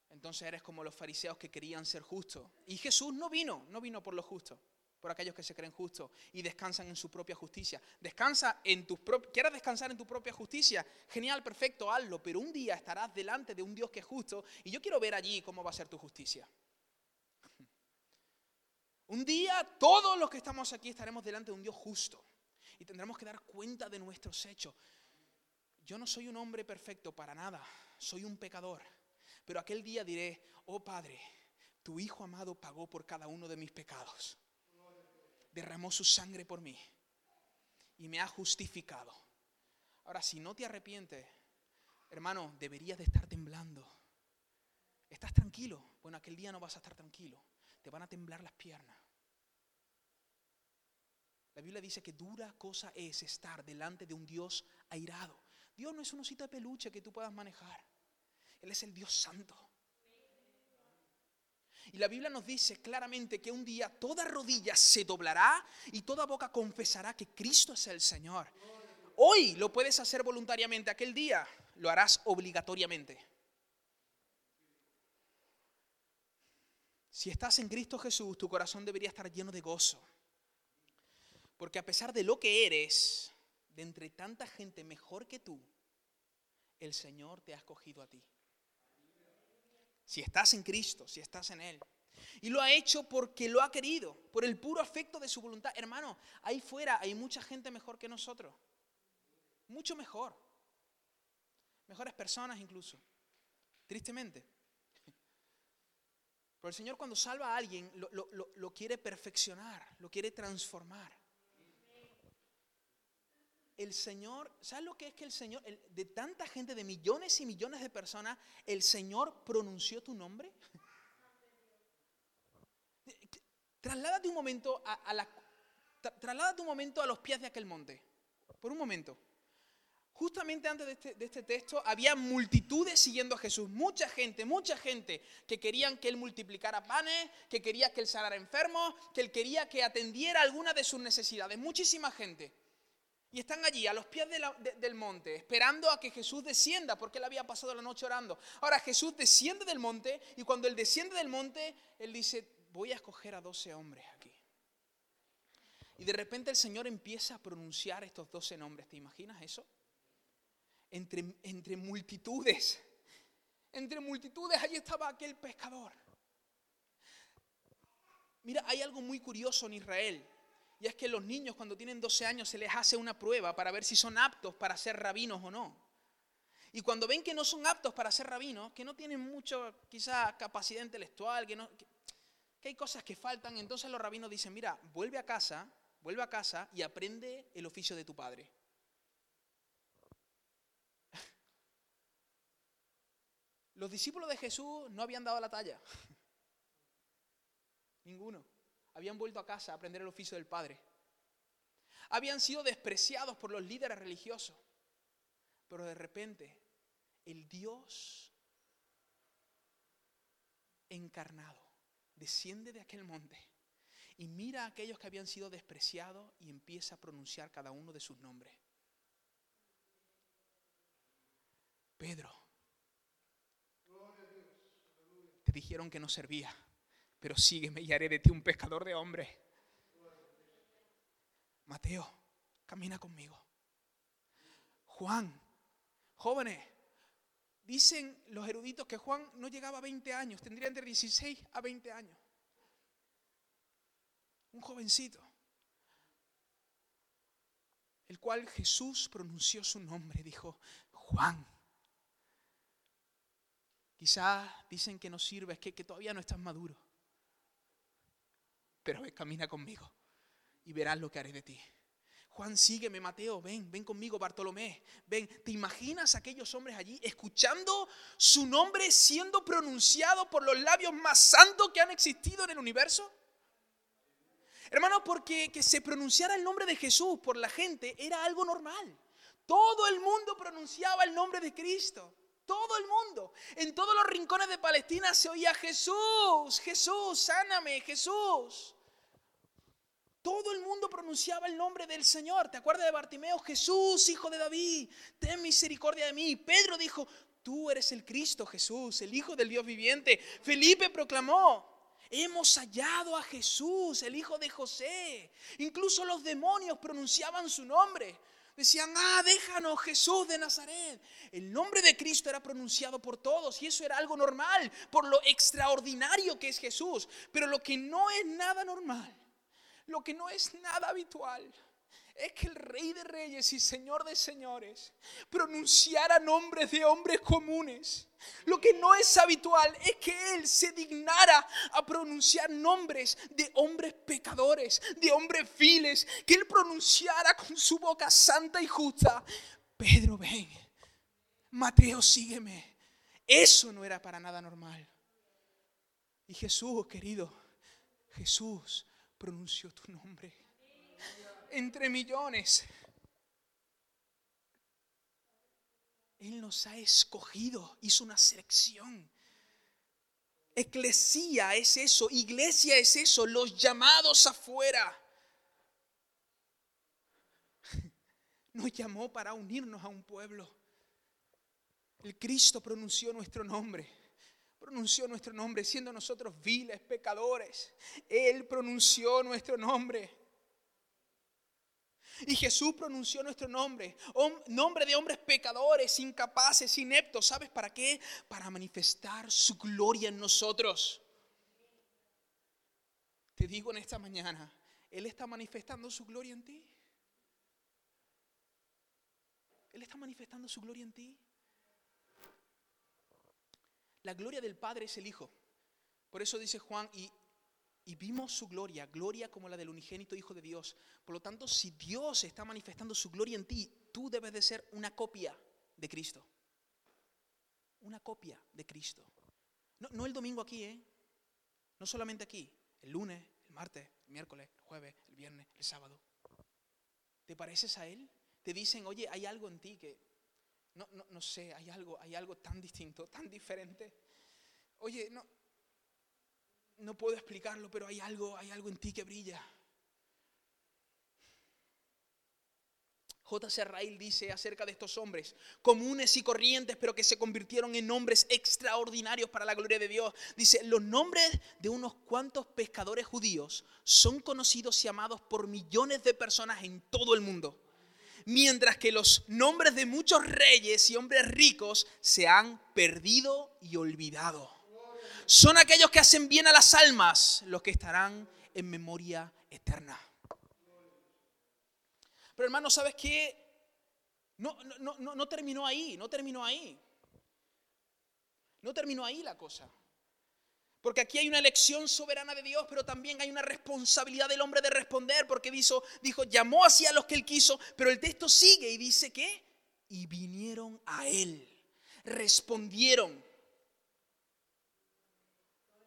entonces eres como los fariseos que querían ser justos. Y Jesús no vino, no vino por los justos, por aquellos que se creen justos y descansan en su propia justicia. Descansa en tu ¿Quieres descansar en tu propia justicia? Genial, perfecto, hazlo. Pero un día estarás delante de un Dios que es justo y yo quiero ver allí cómo va a ser tu justicia. Un día todos los que estamos aquí estaremos delante de un Dios justo y tendremos que dar cuenta de nuestros hechos. Yo no soy un hombre perfecto para nada, soy un pecador. Pero aquel día diré, oh Padre, tu Hijo amado pagó por cada uno de mis pecados. Derramó su sangre por mí y me ha justificado. Ahora, si no te arrepientes, hermano, deberías de estar temblando. ¿Estás tranquilo? Bueno, aquel día no vas a estar tranquilo. Te van a temblar las piernas. La Biblia dice que dura cosa es estar delante de un Dios airado. Dios no es un osito de peluche que tú puedas manejar. Él es el Dios santo. Y la Biblia nos dice claramente que un día toda rodilla se doblará y toda boca confesará que Cristo es el Señor. Hoy lo puedes hacer voluntariamente, aquel día lo harás obligatoriamente. Si estás en Cristo Jesús, tu corazón debería estar lleno de gozo. Porque a pesar de lo que eres, de entre tanta gente mejor que tú, el Señor te ha escogido a ti. Si estás en Cristo, si estás en Él. Y lo ha hecho porque lo ha querido, por el puro afecto de su voluntad. Hermano, ahí fuera hay mucha gente mejor que nosotros. Mucho mejor. Mejores personas incluso. Tristemente. Pero el Señor cuando salva a alguien lo, quiere perfeccionar, lo quiere transformar. El Señor, ¿sabes lo que es que el Señor, de tanta gente, de millones y millones de personas, el Señor pronunció tu nombre? Trasládate un momento a, los pies de aquel monte. Por un momento. Justamente antes este, de este, texto había multitudes siguiendo a Jesús, mucha gente, mucha gente que querían que Él multiplicara panes, que quería que Él sanara enfermos, que Él quería que atendiera alguna de sus necesidades, muchísima gente. Y están allí, a los pies del monte, esperando a que Jesús descienda, porque Él había pasado la noche orando. Ahora Jesús desciende del monte y cuando Él desciende del monte, Él dice, voy a escoger a 12 hombres aquí. Y de repente el Señor empieza a pronunciar estos 12 nombres. ¿Te imaginas eso? entre, multitudes. Entre multitudes, ahí estaba aquel pescador. Mira, hay algo muy curioso en Israel. Y es que los niños cuando tienen 12 años se les hace una prueba para ver si son aptos para ser rabinos o no. Y cuando ven que no son aptos para ser rabinos, que no tienen mucho, quizá, capacidad intelectual, que, que hay cosas que faltan, entonces los rabinos dicen, mira, vuelve a casa, vuelve a casa y aprende el oficio de tu padre. Los discípulos de Jesús no habían dado la talla. Ninguno. Habían vuelto a casa a aprender el oficio del Padre. Habían sido despreciados por los líderes religiosos. Pero de repente, el Dios encarnado desciende de aquel monte y mira a aquellos que habían sido despreciados y empieza a pronunciar cada uno de sus nombres. Pedro, dijeron que no servía, pero sígueme y haré de ti un pescador de hombres. Mateo, camina conmigo. Juan, jóvenes, dicen los eruditos que Juan no llegaba a 20 años, tendría entre 16 a 20 años. Un jovencito, el cual Jesús pronunció su nombre, dijo, Juan. Quizás dicen que no sirves, que, que todavía no estás maduro. Pero ven, camina conmigo y verás lo que haré de ti. Juan, sígueme, Mateo, ven, ven conmigo, Bartolomé, ven. ¿Te imaginas aquellos hombres allí escuchando su nombre siendo pronunciado por los labios más santos que han existido en el universo? Hermano, porque que se pronunciara el nombre de Jesús por la gente era algo normal. Todo el mundo pronunciaba el nombre de Cristo. Todo el mundo, en todos los rincones de Palestina se oía Jesús, Jesús, sáname, Jesús. Todo el mundo pronunciaba el nombre del Señor. ¿Te acuerdas de Bartimeo? Jesús, hijo de David, ten misericordia de mí. Pedro dijo, tú eres el Cristo, Jesús, el Hijo del Dios viviente. Felipe proclamó, hemos hallado a Jesús, el Hijo de José. Incluso los demonios pronunciaban su nombre. Decían, ah, déjanos Jesús de Nazaret. El nombre de Cristo era pronunciado por todos y eso era algo normal por lo extraordinario que es Jesús. Pero lo que no es nada normal, lo que no es nada habitual, es que el Rey de Reyes y Señor de Señores pronunciara nombres de hombres comunes. Lo que no es habitual es que Él se dignara a pronunciar nombres de hombres pecadores, de hombres files, que Él pronunciara con su boca santa y justa. Pedro, ven. Mateo, sígueme. Eso no era para nada normal. Y Jesús, querido, Jesús pronunció tu nombre entre millones. Él nos ha escogido, hizo una selección. Eclesía es eso, iglesia es eso, los llamados afuera. Nos llamó para unirnos a un pueblo. El Cristo pronunció nuestro nombre. Pronunció nuestro nombre siendo nosotros viles pecadores. Él pronunció nuestro nombre. Y Jesús pronunció nuestro nombre, nombre de hombres pecadores, incapaces, ineptos. ¿Sabes para qué? Para manifestar su gloria en nosotros. Te digo en esta mañana, Él está manifestando su gloria en ti. Él está manifestando su gloria en ti. La gloria del Padre es el Hijo. Por eso dice Juan, y y vimos su gloria, gloria como la del unigénito Hijo de Dios. Por lo tanto, si Dios está manifestando su gloria en ti, tú debes de ser una copia de Cristo. Una copia de Cristo. No, el domingo aquí, ¿eh? No solamente aquí, el lunes, el martes, el miércoles, el jueves, el viernes, el sábado. ¿Te pareces a Él? Te dicen, oye, hay algo en ti que, no, no, no sé, hay algo, hay algo tan distinto, tan diferente. Oye, no, no puedo explicarlo, pero hay algo, hay algo en ti que brilla. J.C. Rail dice acerca de estos hombres, comunes y corrientes, pero que se convirtieron en nombres extraordinarios para la gloria de Dios. Dice, los nombres de unos cuantos pescadores judíos son conocidos y amados por millones de personas en todo el mundo, mientras que los nombres de muchos reyes y hombres ricos se han perdido y olvidado son aquellos que hacen bien a las almas, los que estarán en memoria eterna. Pero hermano, ¿sabes qué? No, no, no, no terminó ahí, no terminó ahí. No terminó ahí la cosa. Porque aquí hay una elección soberana de Dios, pero también hay una responsabilidad del hombre de responder, porque dijo, dijo llamó hacia los que él quiso, pero el texto sigue y dice que, y vinieron a él, respondieron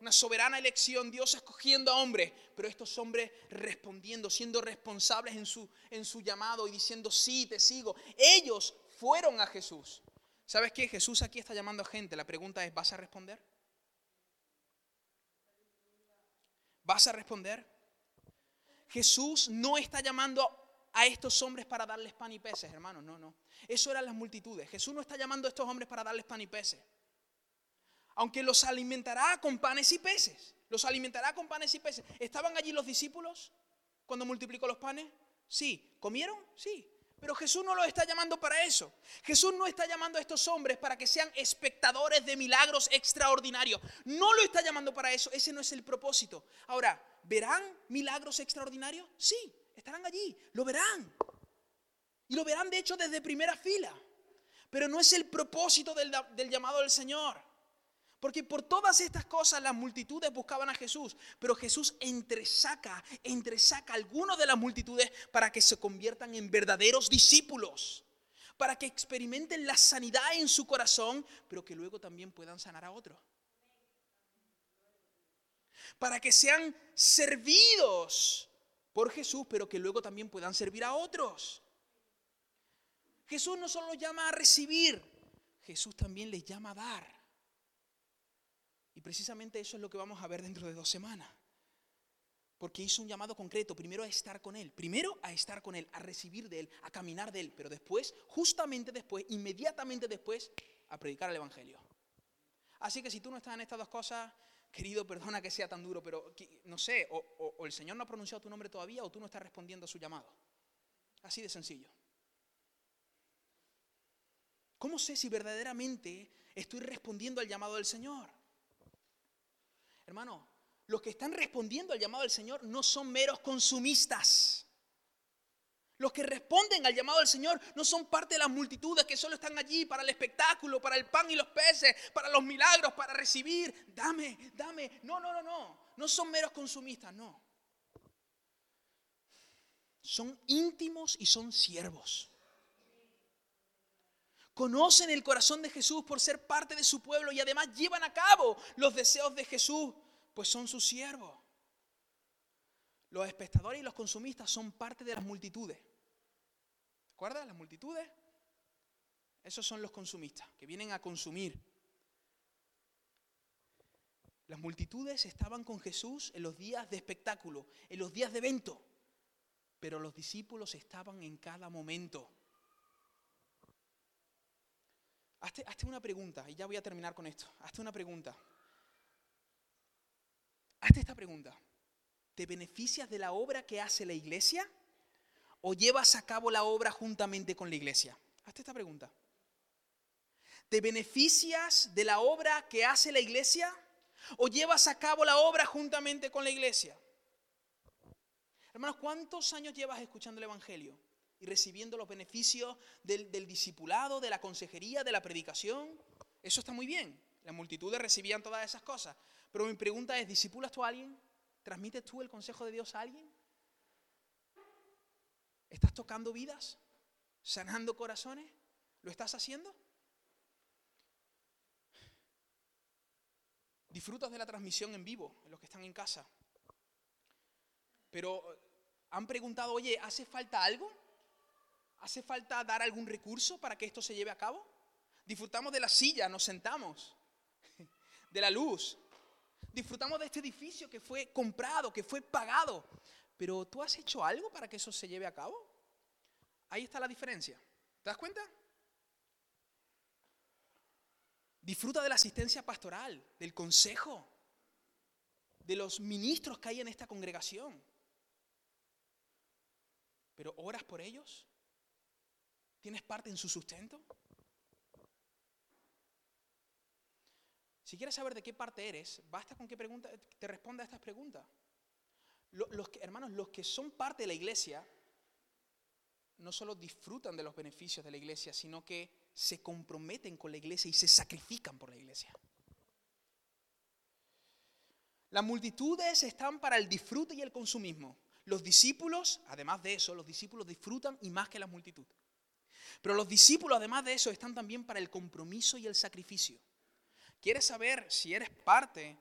una soberana elección, Dios escogiendo a hombres, pero estos hombres respondiendo, siendo responsables en su, en su llamado y diciendo, sí, te sigo. Ellos fueron a Jesús. ¿Sabes qué? Jesús aquí está llamando a gente. La pregunta es, ¿vas a responder? ¿Vas a responder? Jesús no está llamando a estos hombres para darles pan y peces, hermanos. No, no. Eso eran las multitudes. Jesús no está llamando a estos hombres para darles pan y peces aunque los alimentará con panes y peces. Los alimentará con panes y peces. ¿Estaban allí los discípulos cuando multiplicó los panes? Sí. ¿Comieron? Sí. Pero Jesús no los está llamando para eso. Jesús no está llamando a estos hombres para que sean espectadores de milagros extraordinarios. No lo está llamando para eso. Ese no es el propósito. Ahora, ¿verán milagros extraordinarios? Sí, estarán allí. Lo verán. Y lo verán, de hecho, desde primera fila. Pero no es el propósito del, del llamado del Señor. Porque por todas estas cosas las multitudes buscaban a Jesús, pero Jesús entresaca, entresaca a algunos de las multitudes para que se conviertan en verdaderos discípulos, para que experimenten la sanidad en su corazón, pero que luego también puedan sanar a otros. Para que sean servidos por Jesús, pero que luego también puedan servir a otros. Jesús no solo llama a recibir, Jesús también les llama a dar. Y precisamente eso es lo que vamos a ver dentro de dos semanas. Porque hizo un llamado concreto, primero a estar con Él, primero a estar con Él, a recibir de Él, a caminar de Él, pero después, justamente después, inmediatamente después, a predicar el Evangelio. Así que si tú no estás en estas dos cosas, querido, perdona que sea tan duro, pero no sé, o, o el Señor no ha pronunciado tu nombre todavía o tú no estás respondiendo a su llamado. Así de sencillo. ¿Cómo sé si verdaderamente estoy respondiendo al llamado del Señor? Hermano, los que están respondiendo al llamado del Señor no son meros consumistas. Los que responden al llamado del Señor no son parte de las multitudes que solo están allí para el espectáculo, para el pan y los peces, para los milagros, para recibir. Dame, dame. No, no, no, no. No son meros consumistas, no. Son íntimos y son siervos. Conocen el corazón de Jesús por ser parte de su pueblo y además llevan a cabo los deseos de Jesús, pues son sus siervos. Los espectadores y los consumistas son parte de las multitudes. ¿Te acuerdas? Las multitudes. Esos son los consumistas, que vienen a consumir. Las multitudes estaban con Jesús en los días de espectáculo, en los días de evento, pero los discípulos estaban en cada momento. Hazte, una pregunta, y ya voy a terminar con esto. Hazte una pregunta. Hazte esta pregunta. ¿Te beneficias de la obra que hace la iglesia o llevas a cabo la obra juntamente con la iglesia? Hazte esta pregunta. ¿Te beneficias de la obra que hace la iglesia o llevas a cabo la obra juntamente con la iglesia? Hermanos, ¿cuántos años llevas escuchando el Evangelio y recibiendo los beneficios del, discipulado, de la consejería, de la predicación? Eso está muy bien. Las multitudes recibían todas esas cosas. Pero mi pregunta es, ¿discipulas tú a alguien? ¿Transmites tú el consejo de Dios a alguien? ¿Estás tocando vidas? ¿Sanando corazones? ¿Lo estás haciendo? Disfrutas de la transmisión en vivo, en los que están en casa. Pero han preguntado, oye, ¿hace falta algo? ¿Hace falta dar algún recurso para que esto se lleve a cabo? Disfrutamos de la silla, nos sentamos, de la luz. Disfrutamos de este edificio que fue comprado, que fue pagado. Pero ¿tú has hecho algo para que eso se lleve a cabo? Ahí está la diferencia. ¿Te das cuenta? Disfruta de la asistencia pastoral, del consejo, de los ministros que hay en esta congregación. Pero ¿oras por ellos? ¿Tienes parte en su sustento? Si quieres saber de qué parte eres, basta con que te responda a estas preguntas. Los hermanos, los que son parte de la iglesia, no solo disfrutan de los beneficios de la iglesia, sino que se comprometen con la iglesia y se sacrifican por la iglesia. Las multitudes están para el disfrute y el consumismo. Los discípulos, además de eso, los discípulos disfrutan y más que la multitud. Pero los discípulos, además de eso, están también para el compromiso y el sacrificio. ¿Quieres saber si eres parte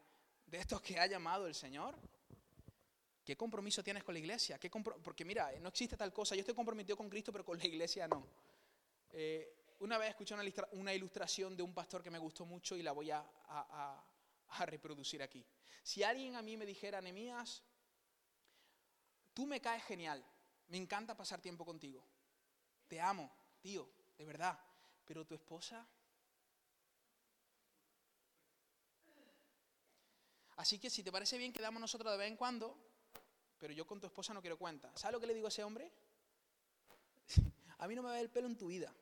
de estos que ha llamado el Señor? ¿Qué compromiso tienes con la iglesia? Porque mira, no existe tal cosa. Yo estoy comprometido con Cristo, pero con la iglesia no. Eh, una vez escuché una, ilustración de un pastor que me gustó mucho y la voy a, a reproducir aquí. Si alguien a mí me dijera, Nemías, tú me caes genial, me encanta pasar tiempo contigo, te amo, tío, de verdad, pero tu esposa... Así que si te parece bien, quedamos nosotros de vez en cuando pero yo con tu esposa no quiero cuenta. ¿Sabes lo que le digo a ese hombre? a mí no me va el pelo en tu vida.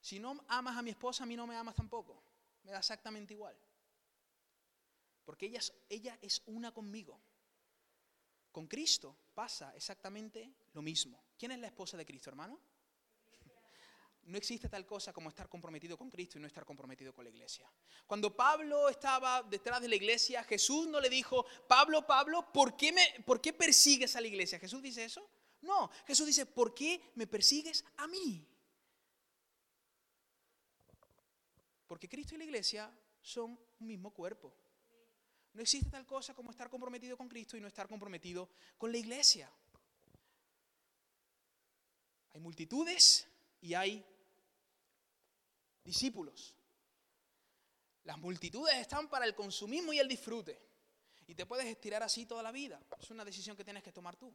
Si no amas a mi esposa, a mí no me amas tampoco. Me da exactamente igual. Porque ella es, ella es una conmigo. Con Cristo pasa exactamente lo mismo. ¿Quién es la esposa de Cristo, hermano? No existe tal cosa como estar comprometido con Cristo y no estar comprometido con la iglesia. Cuando Pablo estaba detrás de la iglesia, Jesús no le dijo, Pablo, Pablo, ¿por qué, me, ¿por qué persigues a la iglesia? ¿Jesús dice eso? No, Jesús dice, ¿por qué me persigues a mí? Porque Cristo y la iglesia son un mismo cuerpo. No existe tal cosa como estar comprometido con Cristo y no estar comprometido con la iglesia. Hay multitudes y hay discípulos. Las multitudes están para el consumismo y el disfrute. Y te puedes estirar así toda la vida. Es una decisión que tienes que tomar tú.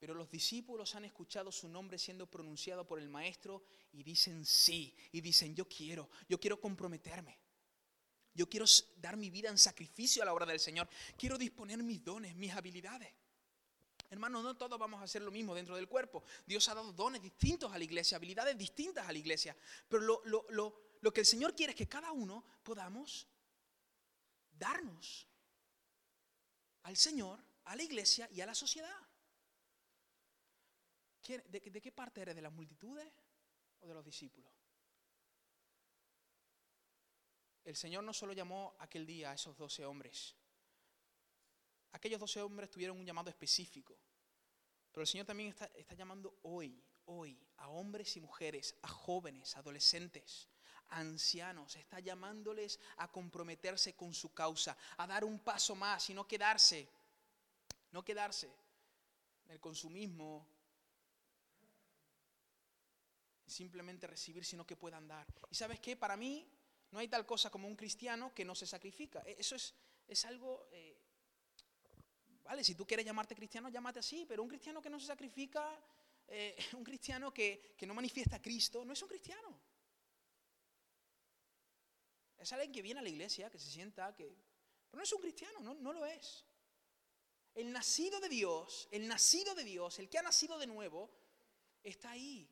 Pero los discípulos han escuchado su nombre siendo pronunciado por el maestro y dicen sí. Y dicen yo quiero, yo quiero comprometerme. Yo quiero dar mi vida en sacrificio a la obra del Señor. Quiero disponer mis dones, mis habilidades. Hermanos, no todos vamos a hacer lo mismo dentro del cuerpo. Dios ha dado dones distintos a la iglesia, habilidades distintas a la iglesia. Pero lo, que el Señor quiere es que cada uno podamos darnos al Señor, a la iglesia y a la sociedad. ¿De, de qué parte eres? ¿De las multitudes o de los discípulos? El Señor no solo llamó aquel día a esos doce hombres, Aquellos doce hombres tuvieron un llamado específico. Pero el Señor también está, llamando hoy, hoy, a hombres y mujeres, a jóvenes, adolescentes, ancianos. Está llamándoles a comprometerse con su causa, a dar un paso más y no quedarse, no quedarse en el consumismo, simplemente recibir, sino que puedan dar. Y sabes qué, para mí no hay tal cosa como un cristiano que no se sacrifica. E, eso es, es algo... eh, vale, si tú quieres llamarte cristiano, llámate así, pero un cristiano que no se sacrifica, eh, un cristiano que, que no manifiesta a Cristo, no es un cristiano. Es alguien que viene a la iglesia, que se sienta, que... Pero no es un cristiano, no, no lo es. El nacido de Dios, el nacido de Dios, el que ha nacido de nuevo, está ahí,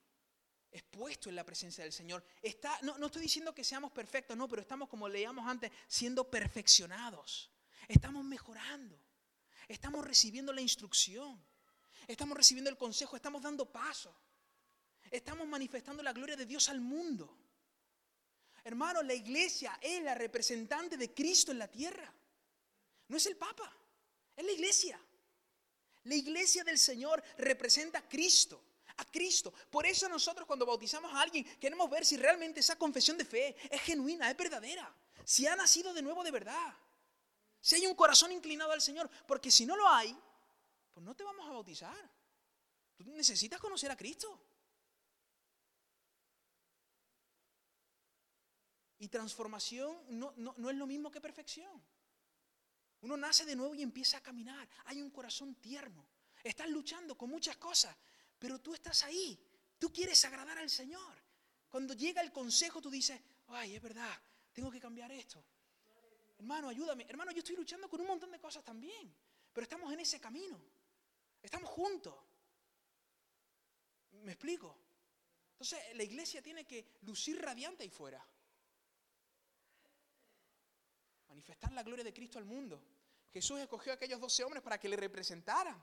expuesto en la presencia del Señor. Está, no, no estoy diciendo que seamos perfectos, no, pero estamos, como leíamos antes, siendo perfeccionados. Estamos mejorando. Estamos recibiendo la instrucción. Estamos recibiendo el consejo. Estamos dando paso. Estamos manifestando la gloria de Dios al mundo. Hermano, la iglesia es la representante de Cristo en la tierra. No es el Papa, es la iglesia. La iglesia del Señor representa a Cristo, a Cristo. Por eso nosotros cuando bautizamos a alguien queremos ver si realmente esa confesión de fe es genuina, es verdadera. Si ha nacido de nuevo de verdad. Si hay un corazón inclinado al Señor. Porque si no lo hay, pues no te vamos a bautizar. Tú necesitas conocer a Cristo. Y transformación no, no, no, es lo mismo que perfección. Uno nace de nuevo y empieza a caminar. Hay un corazón tierno. Estás luchando con muchas cosas, pero tú estás ahí. Tú quieres agradar al Señor. Cuando llega el consejo, tú dices, ay, es verdad, tengo que cambiar esto. Hermano, ayúdame. Hermano, yo estoy luchando con un montón de cosas también, pero estamos en ese camino. Estamos juntos. ¿Me explico? Entonces, la iglesia tiene que lucir radiante ahí fuera manifestar la gloria de Cristo al mundo. Jesús escogió a aquellos doce hombres para que le representaran.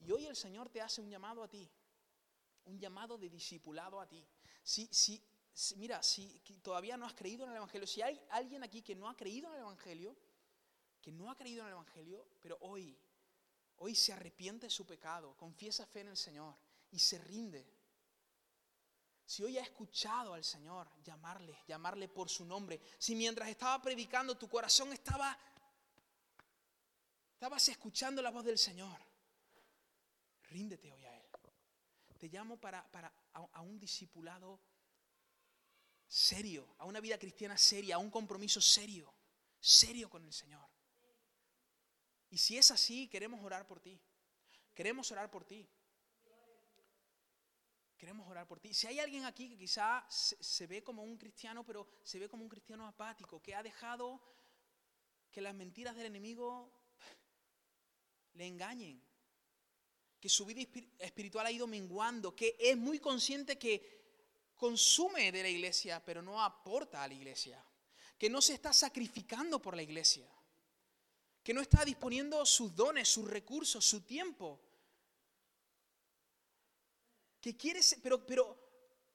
Y hoy el Señor te hace un llamado a ti, un llamado de discipulado a ti. Si, si, mira, si todavía no has creído en el Evangelio, si hay alguien aquí que no ha creído en el Evangelio, que no ha creído en el Evangelio, pero hoy, hoy se arrepiente de su pecado, confiesa fe en el Señor y se rinde si hoy has escuchado al Señor llamarle, llamarle por su nombre, si mientras estaba predicando tu corazón estaba, estabas escuchando la voz del Señor, ríndete hoy a Él. Te llamo para, para a, a un discipulado serio, a una vida cristiana seria, a un compromiso serio, serio con el Señor. Y si es así, queremos orar por ti. Queremos orar por ti. Queremos orar por ti. Si hay alguien aquí que quizá se, ve como un cristiano, pero se ve como un cristiano apático, que ha dejado que las mentiras del enemigo le engañen, que su vida espiritual ha ido menguando, que es muy consciente que consume de la iglesia, pero no aporta a la iglesia, que no se está sacrificando por la iglesia, que no está disponiendo sus dones, sus recursos, su tiempo que quiere, pero, pero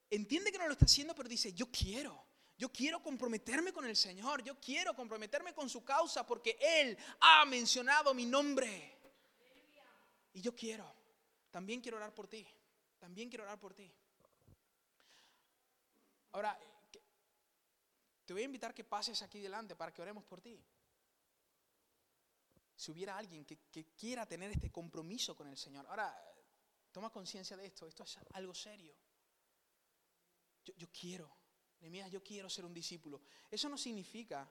entiende que no lo está haciendo, pero dice, yo quiero. Yo quiero comprometerme con el Señor, yo quiero comprometerme con su causa porque Él ha mencionado mi nombre. Y yo quiero, también quiero orar por ti, también quiero orar por ti. Ahora, te voy a invitar que pases aquí delante para que oremos por ti. Si hubiera alguien que, quiera tener este compromiso con el Señor. Ahora, Toma conciencia de esto, esto es algo serio. Yo, yo quiero, Nehemías, yo quiero ser un discípulo. Eso no significa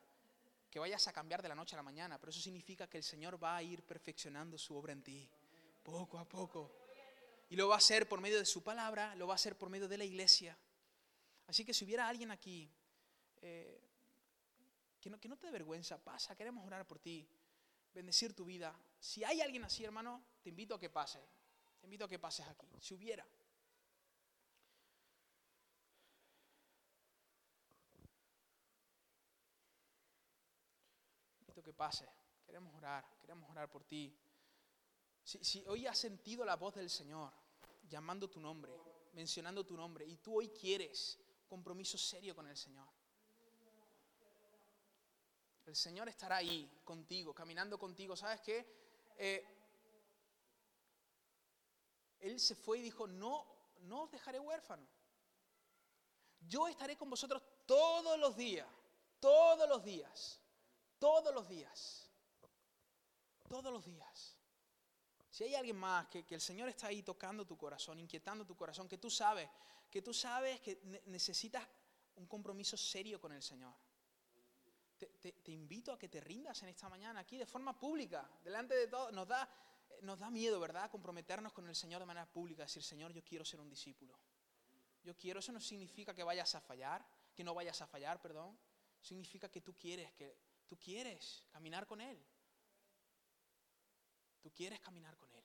que vayas a cambiar de la noche a la mañana, pero eso significa que el Señor va a ir perfeccionando su obra en ti, poco a poco. Y lo va a hacer por medio de su palabra, lo va a hacer por medio de la iglesia. Así que si hubiera alguien aquí eh, que, no, que no te dé vergüenza, pasa, queremos orar por ti, bendecir tu vida. Si hay alguien así, hermano, te invito a que pase. Te invito a que pases aquí, si hubiera. Invito a que pases. Queremos orar, queremos orar por ti. Si, si hoy has sentido la voz del Señor llamando tu nombre, mencionando tu nombre, y tú hoy quieres compromiso serio con el Señor. El Señor estará ahí contigo, caminando contigo. ¿Sabes qué? Eh, él se fue y dijo, no, no os dejaré huérfano. Yo estaré con vosotros todos los días, todos los días, todos los días, todos los días. Si hay alguien más que, que el Señor está ahí tocando tu corazón, inquietando tu corazón, que tú sabes, que tú sabes que necesitas un compromiso serio con el Señor. te, invito a que te rindas en esta mañana aquí de forma pública, delante de todos. Nos da, nos da miedo, ¿verdad?, comprometernos con el Señor de manera pública, decir, Señor, yo quiero ser un discípulo. Yo quiero, eso no significa que vayas a fallar, que no vayas a fallar, perdón. Significa que tú quieres, que tú quieres caminar con Él. Tú quieres caminar con Él.